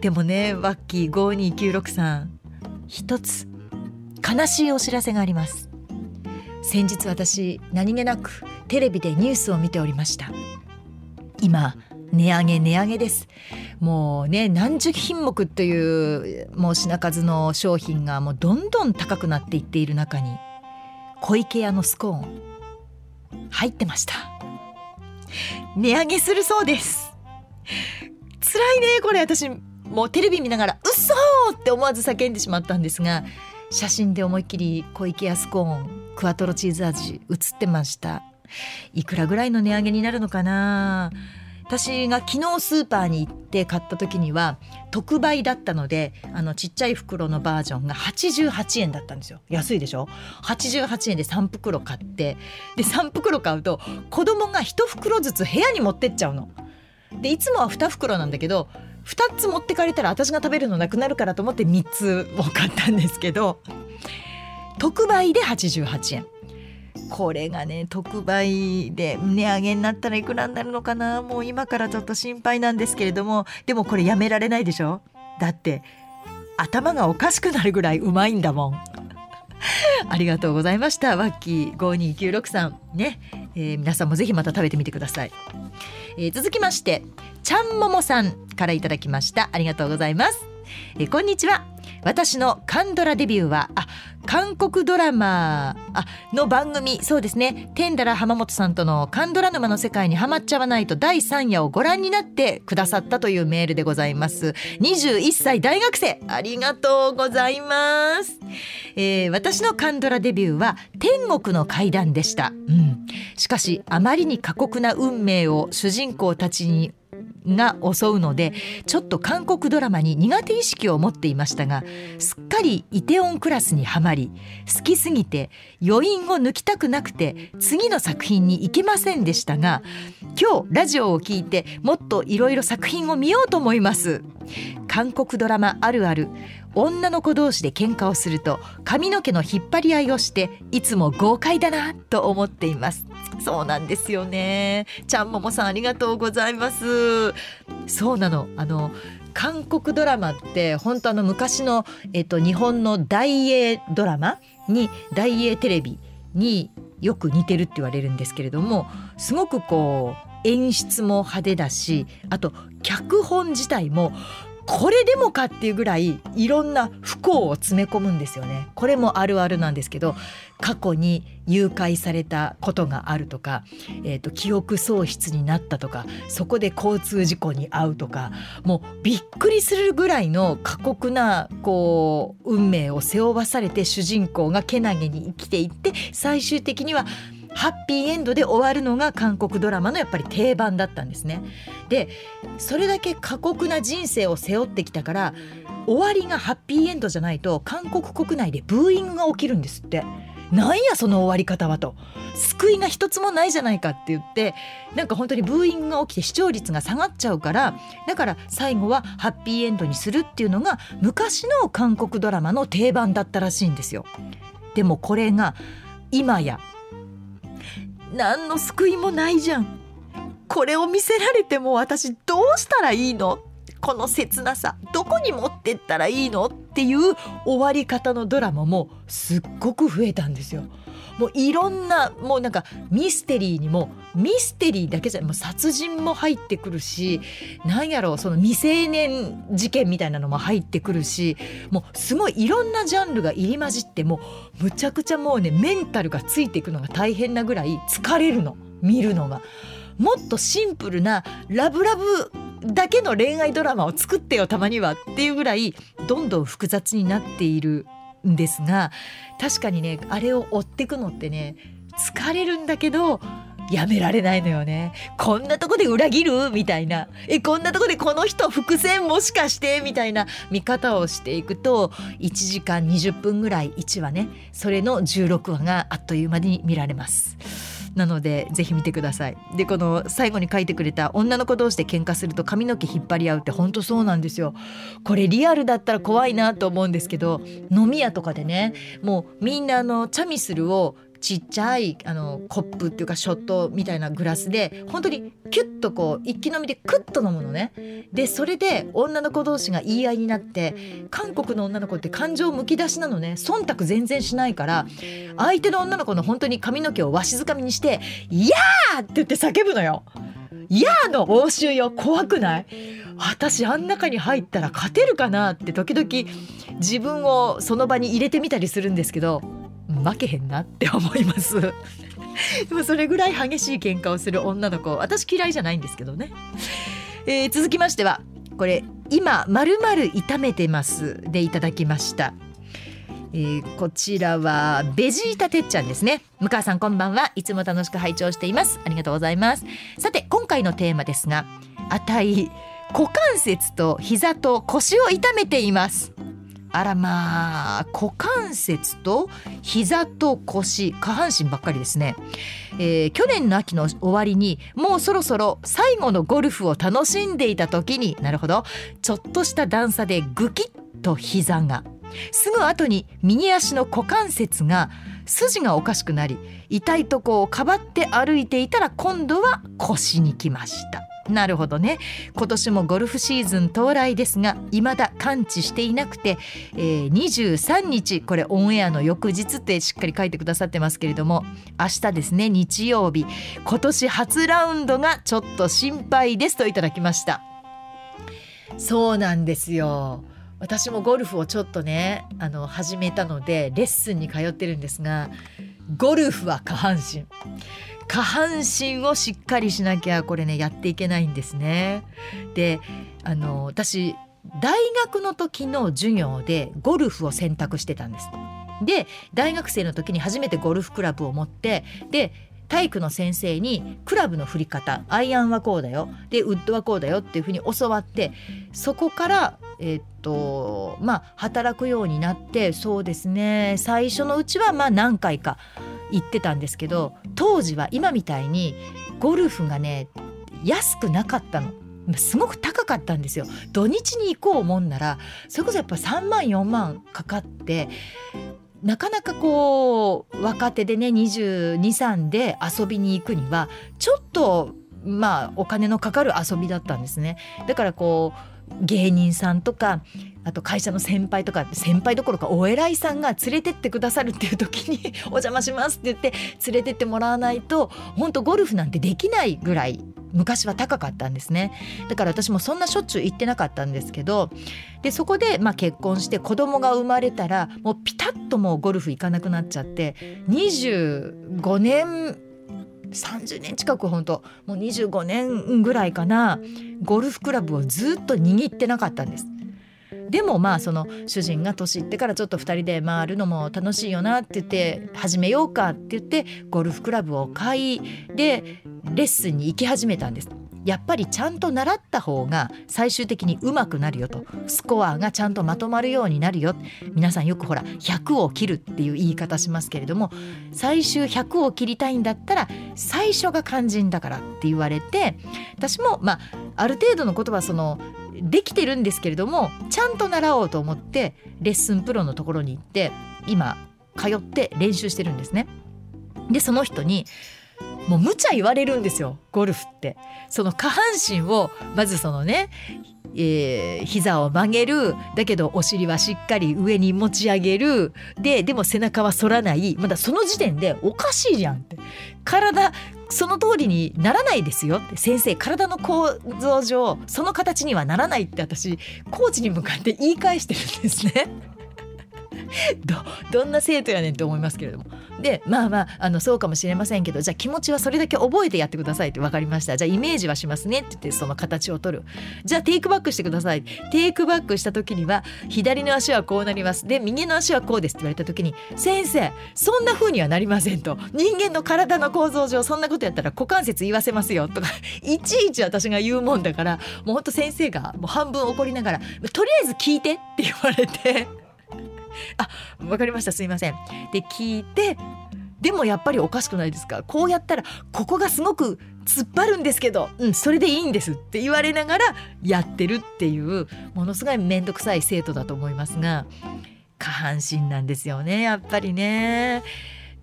でもねワッキー5296さん一つ悲しいお知らせがあります。先日私何気なくテレビでニュースを見ておりました。今値上げ値上げです。もうね何十品目というもう品数の商品がもうどんどん高くなっていっている中に小池屋のスコーン入ってました。値上げするそうです。辛いねこれ。私もうテレビ見ながら「うそって思わず叫んでしまったんですが写真で思いっきり小池屋スコーンクワトロチーズ味写ってました。いくらぐらいの値上げになるのかな？私が昨日スーパーに行って買った時には特売だったのであのちっちゃい袋のバージョンが88円だったんですよ。安いでしょ？88円で3袋買ってで3袋買うと子供が1袋ずつ部屋に持ってっちゃうの。でいつもは2袋なんだけど2つ持ってかれたら私が食べるのなくなるからと思って3つを買ったんですけど特売で88円。これがね特売で値上げになったらいくらになるのかな？もう今からちょっと心配なんですけれども。でもこれやめられないでしょ？だって頭がおかしくなるぐらいうまいんだもん。(laughs) ありがとうございました。ワッキー5296さんね、えー、皆さんもぜひまた食べてみてください、えー、続きましてちゃんももさんからいただきました。ありがとうございます、え、こんにちは。私のカンドラデビューはあ韓国ドラマあの番組。そうですね。テンダラ浜本さんとのカンドラ沼の世界にハマっちゃわないと第3夜をご覧になってくださったというメールでございます。21歳大学生。ありがとうございます、えー、私のカンドラデビューは天国の階段でした、うん、しかしあまりに過酷な運命を主人公たちにが襲うのでちょっと韓国ドラマに苦手意識を持っていましたがすっかりイテオンクラスにはまり好きすぎて余韻を抜きたくなくて次の作品に行けませんでしたが今日ラジオを聞いてもっといろいろ作品を見ようと思います。韓国ドラマあるある。女の子同士で喧嘩をすると髪の毛の引っ張り合いをしていつも豪快だなと思っています。そうなんですよね。ちゃんももさんありがとうございます。そうなの。あの韓国ドラマって本当あの昔の、えっと、日本の大英ドラマに大英テレビによく似てるって言われるんですけれどもすごくこう演出も派手だしあと脚本自体もこれでもかっていうぐらいいろんな不幸を詰め込むんですよね。これもあるあるなんですけど過去に誘拐されたことがあるとか、えーと、記憶喪失になったとかそこで交通事故に遭うとかもうびっくりするぐらいの過酷なこう運命を背負わされて主人公がけなげに生きていって最終的にはハッピーエンドで終わるのが韓国ドラマのやっぱり定番だったんですね。でそれだけ過酷な人生を背負ってきたから終わりがハッピーエンドじゃないと韓国国内でブーイングが起きるんですって。なんやその終わり方はと救いが一つもないじゃないかって言ってなんか本当にブーイングが起きて視聴率が下がっちゃうからだから最後はハッピーエンドにするっていうのが昔の韓国ドラマの定番だったらしいんですよ。でもこれが今や何の救いもないじゃん。これを見せられても私どうしたらいいの？この切なさ。どこに持ってったらいいの？っていう終わり方のドラマもすっごく増えたんですよ。もういろんなもうなんかミステリーにもミステリーだけじゃもう殺人も入ってくるしなんやろうその未成年事件みたいなのも入ってくるしもうすごいいろんなジャンルが入り混じってもうむちゃくちゃもうねメンタルがついていくのが大変なぐらい疲れるの見るのが。もっとシンプルなラブラブだけの恋愛ドラマを作ってよたまにはっていうぐらいどんどん複雑になっているんですが確かにねあれを追ってくのってね疲れるんだけどやめられないのよね。こんなとこで裏切る？みたいな。えこんなとこでこの人伏線もしかして？みたいな見方をしていくと1時間20分ぐらい1話ねそれの16話があっという間に見られます。なのでぜひ見てください。でこの最後に書いてくれた女の子同士で喧嘩すると髪の毛引っ張り合うって本当そうなんですよ。これリアルだったら怖いなと思うんですけど飲み屋とかでねもうみんなあのチャミスルをちっちゃいあのコップっていうかショットみたいなグラスで本当にキュッとこう一気飲みでクッと飲むのね。でそれで女の子同士が言い合いになって韓国の女の子って感情むき出しなのね。忖度全然しないから相手の女の子の本当に髪の毛をわしづかみにして「いやー!」っ！て言って叫ぶのよ。いやー！の応酬よ。怖くない私あん中に入ったら勝てるかな？って時々自分をその場に入れてみたりするんですけど負けへんなって思います。(laughs) でもそれぐらい激しい喧嘩をする女の子私嫌いじゃないんですけどね、えー、続きましてはこれ今まるまる炒めてますでいただきました。えー、こちらはベジータてっちゃんですね。向川さんこんばんは。いつも楽しく拝聴しています。ありがとうございます。さて今回のテーマですがあたい股関節と膝と腰を痛めています。あらまあ股関節と膝と腰下半身ばっかりですね、えー、去年の秋の終わりにもうそろそろ最後のゴルフを楽しんでいた時になるほど。ちょっとした段差でグキッと膝が。すぐ後に右足の股関節が筋がおかしくなり痛いとこをかばって歩いていたら今度は腰に来ました。なるほどね。今年もゴルフシーズン到来ですが未だ完治していなくて、えー、23日これオンエアの翌日ってしっかり書いてくださってますけれども明日ですね日曜日。今年初ラウンドがちょっと心配ですといただきました。そうなんですよ。私もゴルフをちょっとねあの始めたのでレッスンに通ってるんですがゴルフは下半身。下半身をしっかりしなきゃこれねやっていけないんですね。であの私大学の時の授業でゴルフを選択してたんです。で大学生の時に初めてゴルフクラブを持ってで体育の先生にクラブの振り方アイアンはこうだよでウッドはこうだよっていうふうに教わってそこからえ、っとまあ働くようになってそうですね最初のうちはまあ何回か行ってたんですけど当時は今みたいにゴルフがね安くなかったの。すごく高かったんですよ土日に行こうもんならそれこそやっぱ3万4万かかってなかなかこう若手でね223で遊びに行くにはちょっとまあお金のかかる遊びだったんですね。だからこう芸人さんとかあと会社の先輩とか先輩どころかお偉いさんが連れてってくださるっていう時に「(laughs) お邪魔します」って言って連れてってもらわないと本当ゴルフなんてできないぐらい昔は高かったんですねだから私もそんなしょっちゅう行ってなかったんですけどでそこでまあ結婚して子供が生まれたらもうピタッともうゴルフ行かなくなっちゃって25年30年近く本当もう25年ぐらいかなゴルフクラブをずっと握ってなかったんです。でもまあその主人が年いってからちょっと2人で回るのも楽しいよなって言って始めようかって言ってゴルフクラブを買いでレッスンに行き始めたんです。やっぱりちゃんと習った方が最終的に上手くなるよとスコアがちゃんとまとまるようになるよ皆さんよくほら100を切るっていう言い方しますけれども最終100を切りたいんだったら最初が肝心だからって言われて私もまあある程度のことはそのできてるんですけれどもちゃんと習おうと思ってレッスンプロのところに行って今通って練習してるんですね。でその人にもう無茶言われるんですよゴルフって。その下半身をまずそのねえー、膝を曲げる。だけどお尻はしっかり上に持ち上げる。ででも背中は反らない。まだその時点でおかしいじゃんって。体その通りにならないですよって。先生体の構造上その形にはならないって私コーチに向かって言い返してるんですね。(laughs) どどんな生徒やねんって思いますけれども。でまあまああのそうかもしれませんけどじゃあ気持ちはそれだけ覚えてやってくださいって分かりました。じゃあイメージはしますねって言ってその形を取る。じゃあテイクバックしてください。テイクバックした時には左の足はこうなります。で右の足はこうですって言われた時に先生そんな風にはなりませんと。人間の体の構造上そんなことやったら股関節言わせますよとか (laughs) いちいち私が言うもんだからもうほんと先生がもう半分怒りながらとりあえず聞いてって言われて。(laughs) あわかりました。すいません。で聞いてでもやっぱりおかしくないですか？こうやったらここがすごく突っ張るんですけど、うん、それでいいんですって言われながらやってるっていうものすごい面倒くさい生徒だと思いますが下半身なんですよねやっぱりね。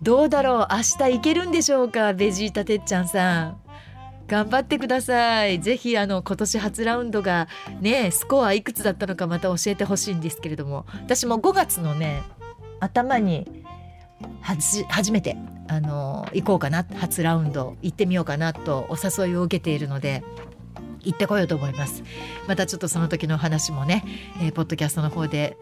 どうだろう？明日行けるんでしょうか？ベジータてっちゃんさん。頑張ってください。ぜひあの今年初ラウンドがねスコアいくつだったのかまた教えてほしいんですけれども。私も5月のね頭に初めてあの行こうかな初ラウンド行ってみようかなとお誘いを受けているので行ってこようと思います。またちょっとその時の話もね、えー、ポッドキャストの方で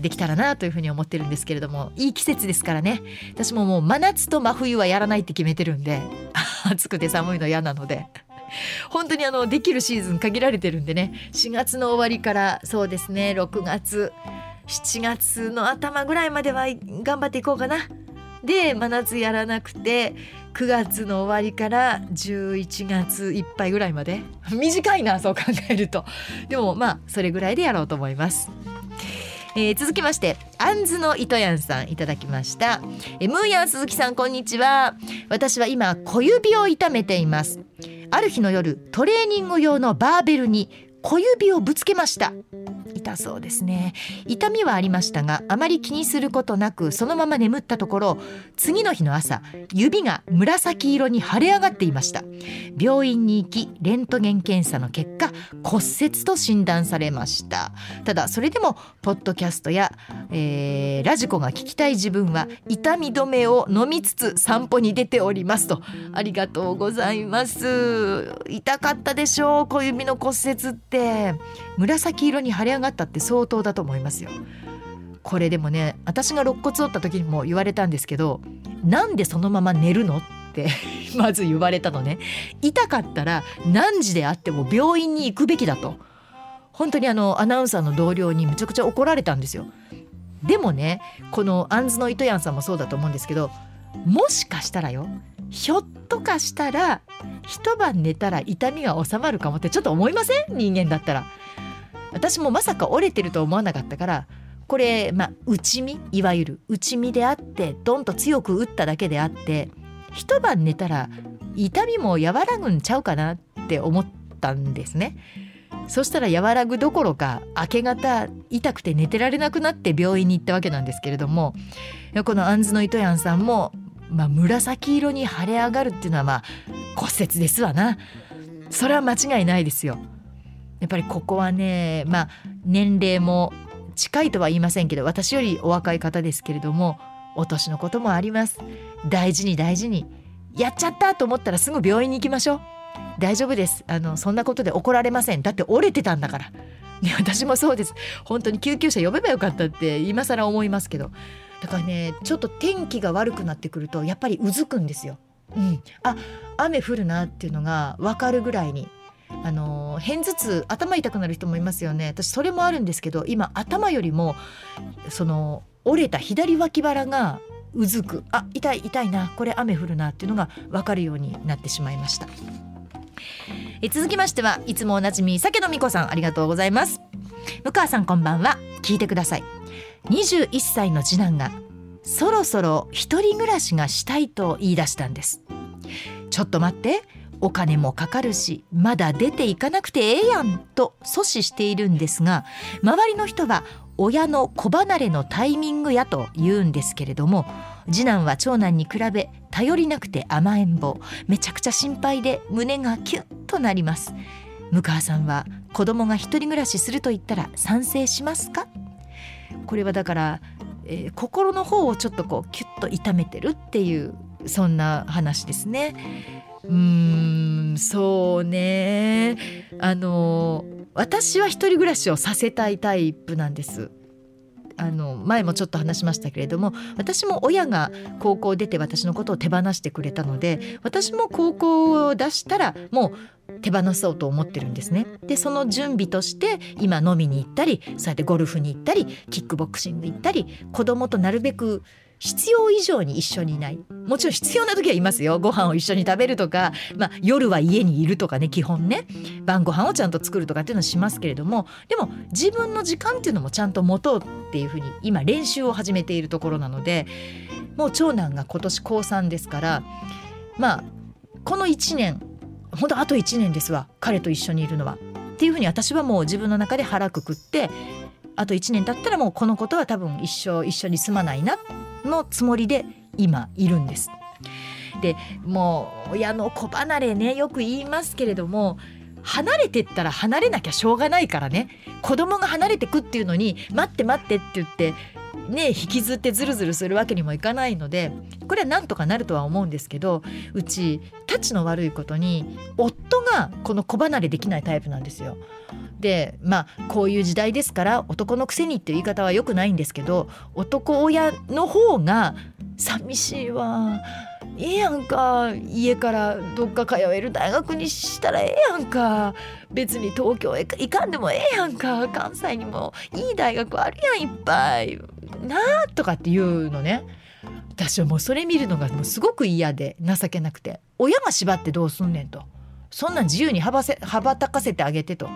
できたらなというふうに思ってるんですけれどもいい季節ですからね。私ももう真夏と真冬はやらないって決めてるんで (laughs) 暑くて寒いの嫌なので。本当にあのできるシーズン限られてるんでね。4月の終わりからそうですね6月7月の頭ぐらいまでは頑張っていこうかな。で真夏やらなくて9月の終わりから11月いっぱいぐらいまで。(laughs) 短いなそう考えると。でもまあそれぐらいでやろうと思います。えー、続きましてアンズの糸やんさんいただきました。えムーヤン鈴木さんこんにちは。私は今小指を痛めています。ある日の夜トレーニング用のバーベルに小指をぶつけました。痛そうですね。痛みはありましたがあまり気にすることなくそのまま眠ったところ次の日の朝指が紫色に腫れ上がっていました。病院に行きレントゲン検査の結果骨折と診断されました。ただそれでもポッドキャストや、えー、ラジコが聞きたい自分は痛み止めを飲みつつ散歩に出ておりますと。ありがとうございます。痛かったでしょう？小指の骨折って。紫色に腫れ上がったって相当だと思いますよ。これでもね私が肋骨折った時にも言われたんですけどなんでそのまま寝るのって (laughs) まず言われたのね。痛かったら何時であっても病院に行くべきだと。本当にあのアナウンサーの同僚にむちゃくちゃ怒られたんですよ。でもねこのアンズの糸やんさんもそうだと思うんですけどもしかしたらよひょっとかしたら一晩寝たら痛みが収まるかもってちょっと思いません？人間だったら。私もまさか折れてると思わなかったからこれまあ内身？いわゆる内身であってドンと強く打っただけであって一晩寝たら痛みも和らぐんちゃうかなって思ったんですね。そしたら和らぐどころか明け方痛くて寝てられなくなって病院に行ったわけなんですけれどもこのアンズの糸やんさんも、まあ、紫色に腫れ上がるっていうのはまあ骨折ですわな。それは間違いないですよ。やっぱりここはねまあ年齢も近いとは言いませんけど私よりお若い方ですけれどもお年のこともあります。大事に大事に。やっちゃったと思ったらすぐ病院に行きましょう。大丈夫です。あのそんなことで怒られません。だって折れてたんだから。ね、私もそうです。本当に救急車呼べばよかったって今更思いますけど。だからねちょっと天気が悪くなってくるとやっぱりうずくんですよ。うん、あ雨降るなっていうのが分かるぐらいに。あの片頭痛頭痛くなる人もいますよね。私それもあるんですけど今頭よりもその折れた左脇腹がうずく。あ痛い痛いな。これ雨降るなっていうのが分かるようになってしまいました。え続きましてはいつもおなじみ酒野美子さんありがとうございます。向川さんこんばんは。聞いてください。21歳の次男がそろそろ一人暮らしがしたいと言い出したんです。ちょっと待ってお金もかかるしまだ出ていかなくてええやんと阻止しているんですが周りの人は親の子離れのタイミングやと言うんですけれども次男は長男に比べ頼りなくて甘えん坊めちゃくちゃ心配で胸がキュッとなります。向川さんは子供が一人暮らしすると言ったら賛成しますか？これはだから、えー、心の方をちょっとこうキュッと痛めてるっていうそんな話ですね。うーんそうね。あの私は一人暮らしをさせたいタイプなんです。あの前もちょっと話しましたけれども私も親が高校出て私のことを手放してくれたので私も高校を出したらもう手放そうと思ってるんですね。でその準備として今飲みに行ったりそうやってゴルフに行ったりキックボクシング行ったり子供となるべく必要以上に一緒にいない。もちろん必要な時はいますよ。ご飯を一緒に食べるとか、まあ、夜は家にいるとかね基本ね。晩ご飯をちゃんと作るとかっていうのはしますけれどもでも自分の時間っていうのもちゃんと持とうっていうふうに今練習を始めているところなのでもう長男が今年高3ですからまあこの1年本当あと1年ですわ。彼と一緒にいるのは。っていうふうに私はもう自分の中で腹くくってあと1年経ったらもうこのことは多分一生一緒に住まないなのつもりで今いるんです。でもう親の子離れねよく言いますけれども離れてったら離れなきゃしょうがないからね子供が離れてくっていうのに待って待ってって言ってね引きずってズルズルするわけにもいかないのでこれはなんとかなるとは思うんですけどうちたちの悪いことに夫がこの子離れできないタイプなんですよ。でまあこういう時代ですから男のくせにっていう言い方は良くないんですけど男親の方が寂しいわええやんか家からどっか通える大学にしたらええやんか別に東京へ行かんでもええやんか関西にもいい大学あるやんいっぱいなあとかっていうのね。私はもうそれ見るのがもうすごく嫌で情けなくて。親が縛ってどうすんねんと。そんなん自由に羽ばせ羽ばたかせてあげてと。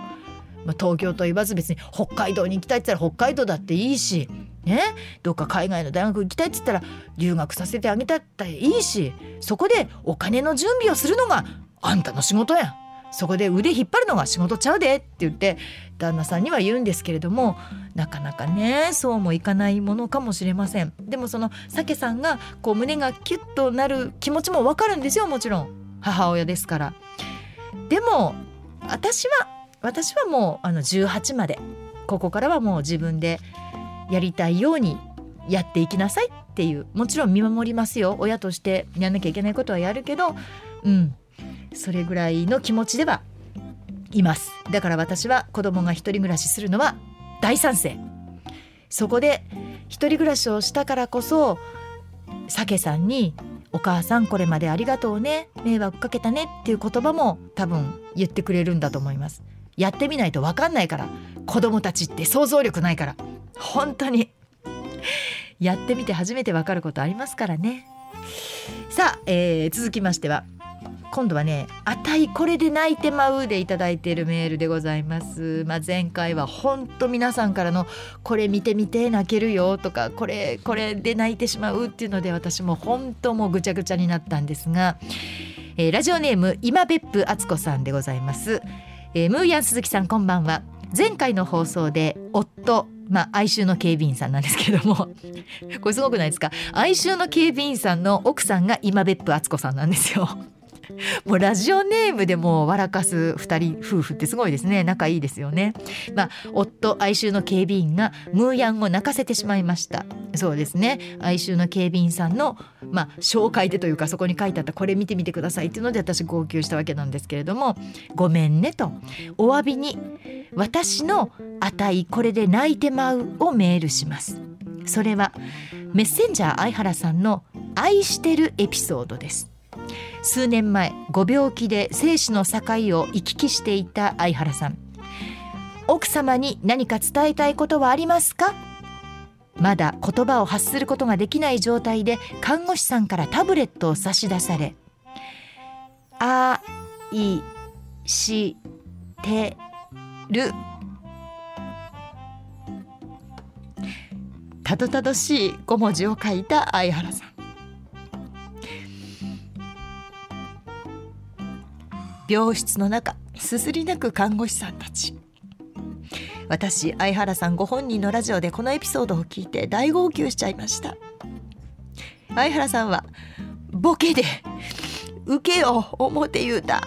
まあ、東京と言わず別に北海道に行きたいって言ったら北海道だっていいしね？どっか海外の大学行きたいって言ったら留学させてあげたっていいしそこでお金の準備をするのがあんたの仕事やそこで腕引っ張るのが仕事ちゃうでって言って旦那さんには言うんですけれどもなかなかねそうもいかないものかもしれません。でもそのさけさんがこう胸がキュッとなる気持ちもわかるんですよもちろん。母親ですから。でも私は私はもうあの18までここからはもう自分でやりたいようにやっていきなさいっていうもちろん見守りますよ。親としてやんなきゃいけないことはやるけどうんそれぐらいの気持ちではいます。だから私は子供が一人暮らしするのは大賛成。そこで一人暮らしをしたからこそさけさんに「お母さんこれまでありがとうね迷惑かけたね」っていう言葉も多分言ってくれるんだと思います。やってみないと分かんないから。子供たちって想像力ないから。本当に。やってみて初めて分かることありますからね。さあ、えー、続きましては。今度はね「あたいこれで泣いてまう」でいただいているメールでございます、まあ、前回は本当皆さんからの「これ見てみて泣けるよ」とか「これこれで泣いてしまう」っていうので私も本当もうぐちゃぐちゃになったんですが、えー、ラジオネーム今別府敦子さんでございます、えー、ムーヤン鈴木さんこんばんは。前回の放送で夫まあ、哀愁の警備員さんなんですけども (laughs) これすごくないですか？哀愁の警備員さんの奥さんが今別府敦子さんなんですよ。(laughs) もうラジオネームでも笑かす二人夫婦ってすごいですね。仲いいですよね。まあ夫哀愁の警備員がムーヤンを泣かせてしまいました。そうですね。哀愁の警備員さんのまあ紹介でというかそこに書いてあったこれ見てみてくださいっていうので私号泣したわけなんですけれどもごめんねと。お詫びに私の値これで泣いてまうをメールします。それはメッセンジャー相原さんの愛してるエピソードです。数年前ご病気で生死の境を行き来していた相原さん。奥様に何か伝えたいことはありますか？まだ言葉を発することができない状態で看護師さんからタブレットを差し出され「あいしてる」たどたどしい5文字を書いた相原さん。病室の中すすり泣く看護師さんたち。私相原さんご本人のラジオでこのエピソードを聞いて大号泣しちゃいました。相原さんはボケで受けよ表言うた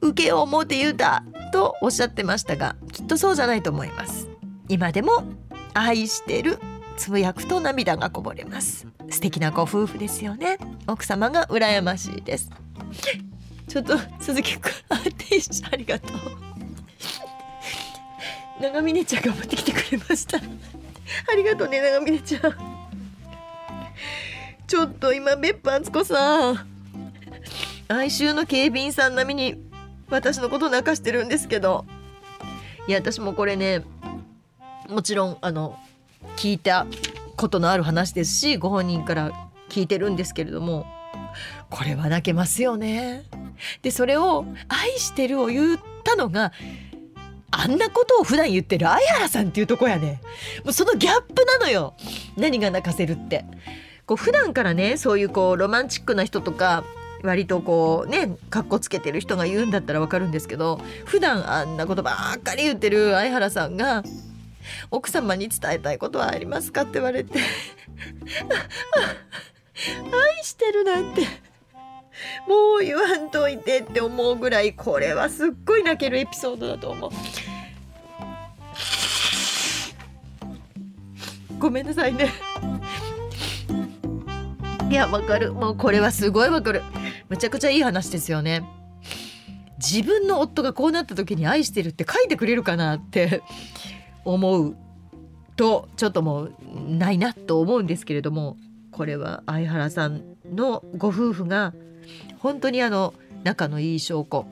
受けよ表言うたとおっしゃってましたがきっとそうじゃないと思います。今でも愛してるつぶやくと涙がこぼれます。素敵なご夫婦ですよね。奥様が羨ましいです。ちょっと鈴木くんあありがとう。長峰ちゃんが持ってきてくれました。ありがとうね長峰ちゃん。ちょっと今別府敦子さん。哀愁の警備員さん並みに私のこと泣かしてるんですけど。いや私もこれねもちろんあの聞いたことのある話ですしご本人から聞いてるんですけれども。これは泣けますよね。でそれを「愛してる」を言ったのがあんなことを普段言ってる相原さんっていうとこやねもうそのギャップなのよ何が泣かせるってこう普段からねそういうこうロマンチックな人とか割とこうねかっこつけてる人が言うんだったらわかるんですけど普段あんなことばっかり言ってる相原さんが「奥様に伝えたいことはありますか?」って言われて愛してるなんてもう言わんといてって思うぐらいこれはすっごい泣けるエピソードだと思う。ごめんなさいね。いやわかる。もうこれはすごいわかる。むちゃくちゃいい話ですよね。自分の夫がこうなった時に愛してるって書いてくれるかなって思うとちょっともうないなと思うんですけれどもこれは相原さんのご夫婦が本当にあの仲のいい証拠。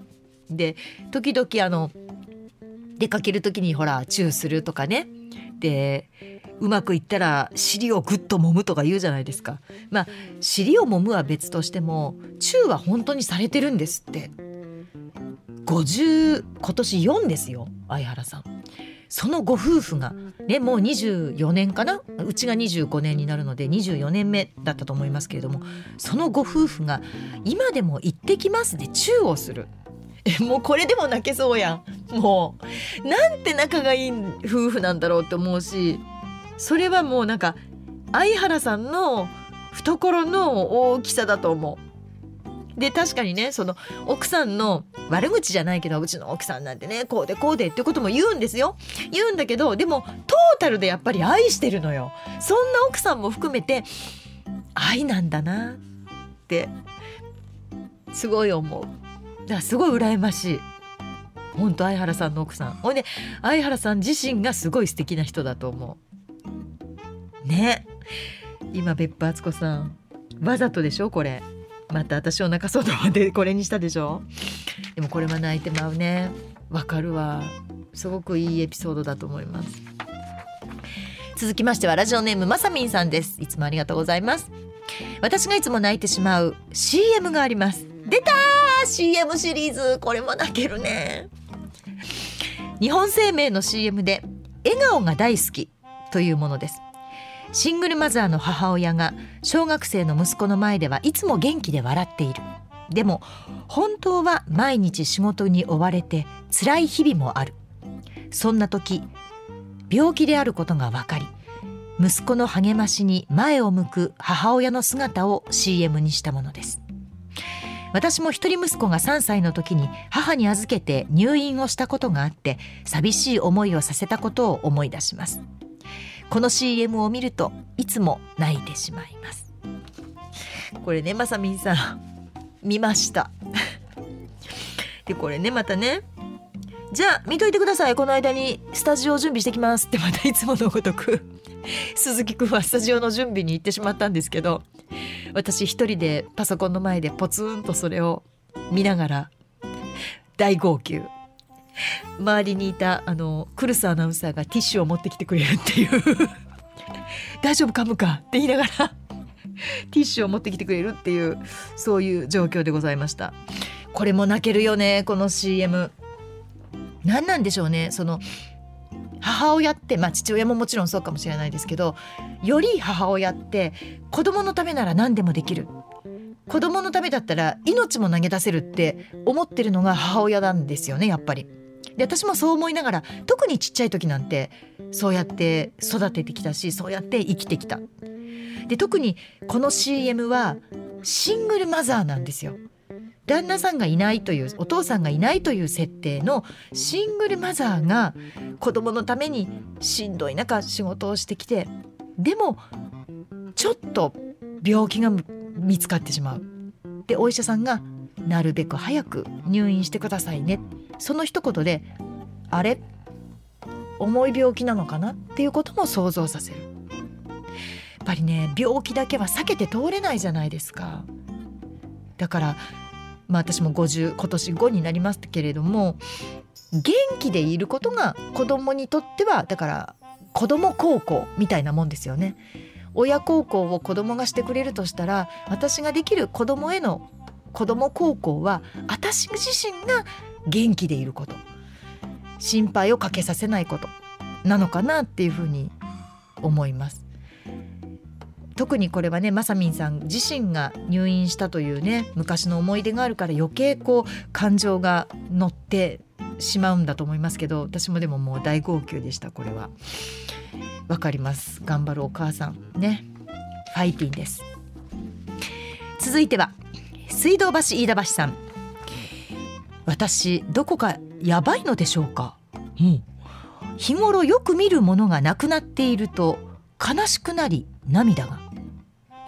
で時々あの出かける時にほらチューするとかね。でうまくいったら尻をぐっと揉むとか言うじゃないですか。まあ尻を揉むは別としてもチューは本当にされてるんですって。50今年4ですよ相原さん。そのご夫婦がねもう24年かな？うちが25年になるので24年目だったと思いますけれどもそのご夫婦が今でも行ってきますでチューをする。もうこれでも泣けそうやん。もう。なんて仲がいい夫婦なんだろうって思うしそれはもうなんか相原さんの懐の大きさだと思う。で確かにねその奥さんの悪口じゃないけどうちの奥さんなんてねこうでこうでってことも言うんですよ。言うんだけどでもトータルでやっぱり愛してるのよ。そんな奥さんも含めて愛なんだなってすごい思う。だからすごい羨ましい。本当相原さんの奥さん。ほんで相原さん自身がすごい素敵な人だと思う。ね。今別府敦子さん。わざとでしょこれ。また私を泣かそうと思ってこれにしたでしょ？でもこれは泣いてまうね。わかるわ。すごくいいエピソードだと思います。続きましてはラジオネームまさみんさんです。いつもありがとうございます。私がいつも泣いてしまう CM があります。出た CM シリーズ。これも泣けるね。日本生命の CM で笑顔が大好きというものです。シングルマザーの母親が小学生の息子の前ではいつも元気で笑っている。でも本当は毎日仕事に追われて辛い日々もある。そんな時病気であることが分かり息子の励ましに前を向く母親の姿を CM にしたものです。私も一人息子が3歳の時に母に預けて入院をしたことがあって寂しい思いをさせたことを思い出します。この CM を見るといつも泣いてしまいます。これねまさみんさん見ました。(laughs) でこれねまたねじゃあ見といてください。この間にスタジオ準備してきます。ってまたいつものごとく (laughs) 鈴木くんはスタジオの準備に行ってしまったんですけど私一人でパソコンの前でポツンとそれを見ながら大号泣。周りにいたあのクルスアナウンサーがティッシュを持ってきてくれるっていう。(laughs) 大丈夫かむかって言いながら (laughs) ティッシュを持ってきてくれるっていうそういう状況でございました。これも泣けるよねこの CM 何なんでしょうねその母親ってまあ父親ももちろんそうかもしれないですけどより母親って子供のためなら何でもできる。子供のためだったら命も投げ出せるって思ってるのが母親なんですよねやっぱり。で私もそう思いながら特にちっちゃい時なんてそうやって育ててきたしそうやって生きてきた。で特にこの CM はシングルマザーなんですよ。旦那さんがいないというお父さんがいないという設定のシングルマザーが子供のためにしんどい中仕事をしてきてでもちょっと病気が見つかってしまう。でお医者さんがなるべく早く入院してくださいね。その一言であれ？重い病気なのかな？っていうことも想像させる。やっぱりね病気だけは避けて通れないじゃないですか。だからまあ私も50今年5になりますけれども元気でいることが子供にとってはだから子供孝行みたいなもんですよね。親孝行を子供がしてくれるとしたら私ができる子供への子供孝行は私自身が元気でいること。心配をかけさせないこと。なのかなっていうふうに思います。特にこれはねまさみんさん自身が入院したというね昔の思い出があるから余計こう感情が乗ってしまうんだと思いますけど私もでももう大号泣でしたこれは。わかります。頑張るお母さん。ね。ファイティンです。続いては水道橋飯田橋さん。私どこかやばいのでしょうか、うん、日頃よく見るものがなくなっていると悲しくなり涙が。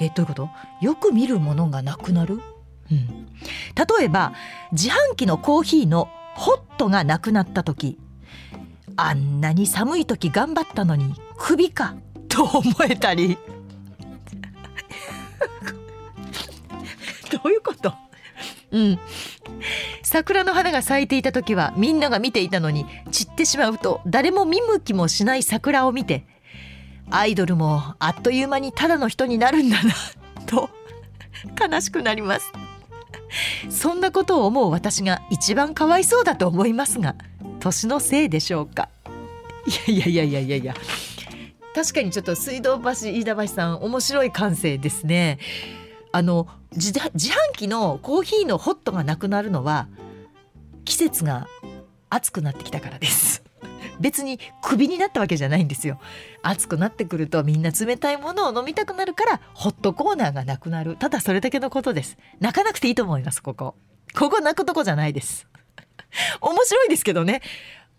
えどういうこと？よく見るものがなくなる、うん、例えば自販機のコーヒーのホットがなくなった時あんなに寒い時頑張ったのに首かと思えたり (laughs) (laughs) どういうこと？うん。桜の花が咲いていた時はみんなが見ていたのに散ってしまうと誰も見向きもしない桜を見てアイドルもあっという間にただの人になるんだな (laughs) と悲しくなります。そんなことを思う私が一番かわいそうだと思いますが年のせいでしょうか。いやいやいやいやいやいや。確かにちょっと水道橋飯田橋さん面白い感性ですね。あの自販機のコーヒーのホットがなくなるのは季節が暑くなってきたからです。(laughs) 別にクビになったわけじゃないんですよ。暑くなってくるとみんな冷たいものを飲みたくなるからホットコーナーがなくなる。ただそれだけのことです。泣かなくていいと思いますここ。ここ泣くとこじゃないです。(laughs) 面白いですけどね。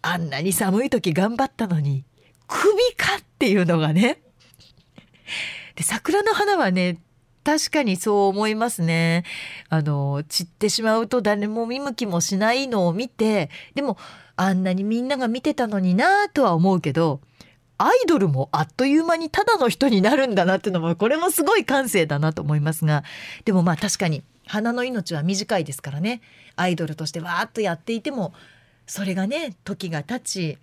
あんなに寒い時頑張ったのに首かっていうのがね。で桜の花はね確かにそう思いますね。あの散ってしまうと誰も見向きもしないのを見てでもあんなにみんなが見てたのになとは思うけどアイドルもあっという間にただの人になるんだなっていうのもこれもすごい感性だなと思いますがでもまあ確かに花の命は短いですからねアイドルとしてわーっとやっていてもそれがね時が経ち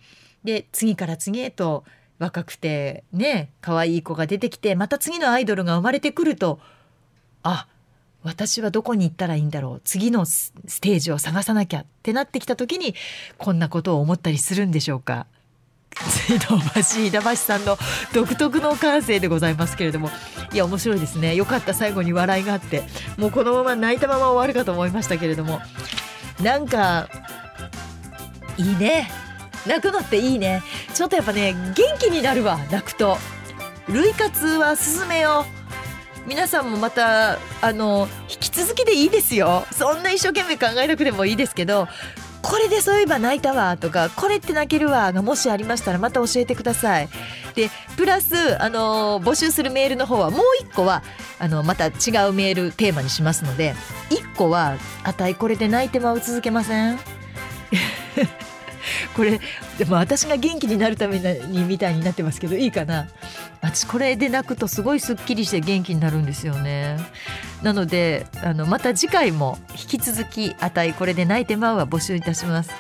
で次から次へと若くてね可愛い子が出てきてまた次のアイドルが生まれてくるとあ私はどこに行ったらいいんだろう。次のステージを探さなきゃってなってきた時にこんなことを思ったりするんでしょうか。水道橋飯田橋さんの (laughs) 独特の感性でございますけれども。いや面白いですね。よかった。最後に笑いがあって。もうこのまま泣いたまま終わるかと思いましたけれども。なんかいいね。泣くのっていいねちょっとやっぱね元気になるわ泣くと類活は進めよ皆さんもまたあの引き続きでいいですよそんな一生懸命考えなくてもいいですけどこれでそういえば泣いたわとかこれって泣けるわがもしありましたらまた教えてください。でプラスあの募集するメールの方はもう1個はあのまた違うメールテーマにしますので1個は「あたいこれで泣いてまう続けません?」(laughs) これでも私が元気になるためにみたいになってますけどいいかな。私これで泣くとすごいすっきりして元気になるんですよね。なのであのまた次回も引き続き「あたいこれで泣いてまう」は募集いたします。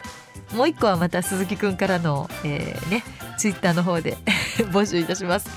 もう一個はまた鈴木くんからの、えー、ねツイッターの方で (laughs) 募集いたします。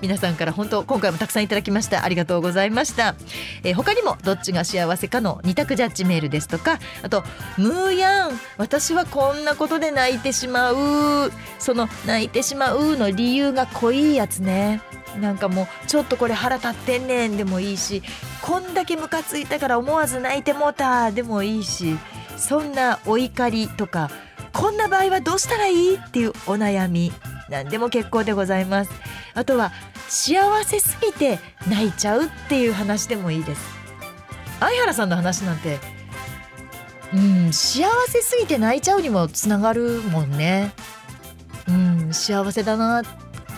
皆さんから本当今回もたくさんいただきました。ありがとうございました、えー、他にもどっちが幸せかの二択ジャッジメールですとかあとムーヤン私はこんなことで泣いてしまう。その泣いてしまうの理由が濃いやつね。なんかもうちょっとこれ腹立ってんねんでもいいしこんだけムカついたから思わず泣いてもうたでもいいしそんなお怒りとかこんな場合はどうしたらいいっていうお悩み何でも結構でございます。あとは幸せすぎて泣いちゃうっていう話でもいいです。相原さんの話なんてうん幸せすぎて泣いちゃうにもつながるもんね。うん幸せだな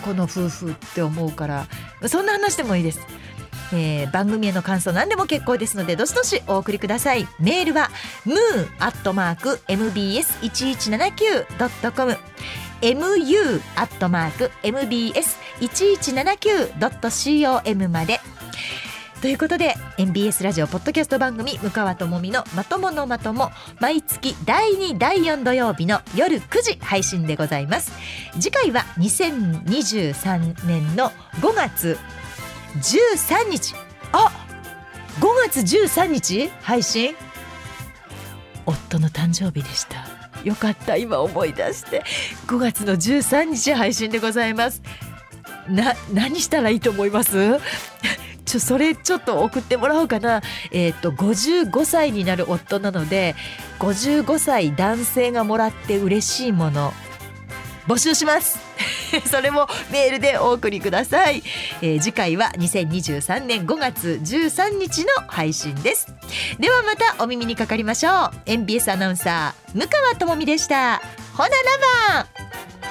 この夫婦って思うから。そんな話でもいいです。えー、番組への感想何でも結構ですのでどしどしお送りください。メールは moo.mbs1179.com mu アットマーク mbs 一一七九ドット com まで。ということで MBS ラジオポッドキャスト番組「向川智美のまとものまとも」毎月第2第4土曜日の夜9時配信でございます。次回は2023年の5月。13日。あ5月13日？配信？夫の誕生日でした。よかった。今思い出して。5月の13日配信でございます。な何したらいいと思います？(laughs) ちょそれちょっと送ってもらおうかな。えっ、と55歳になる夫なので55歳男性がもらって嬉しいもの募集します。(laughs) それもメールでお送りください、えー次回は2023年5月13日の配信です。ではまたお耳にかかりましょう。MBS アナウンサー向川智美でした。ほならば。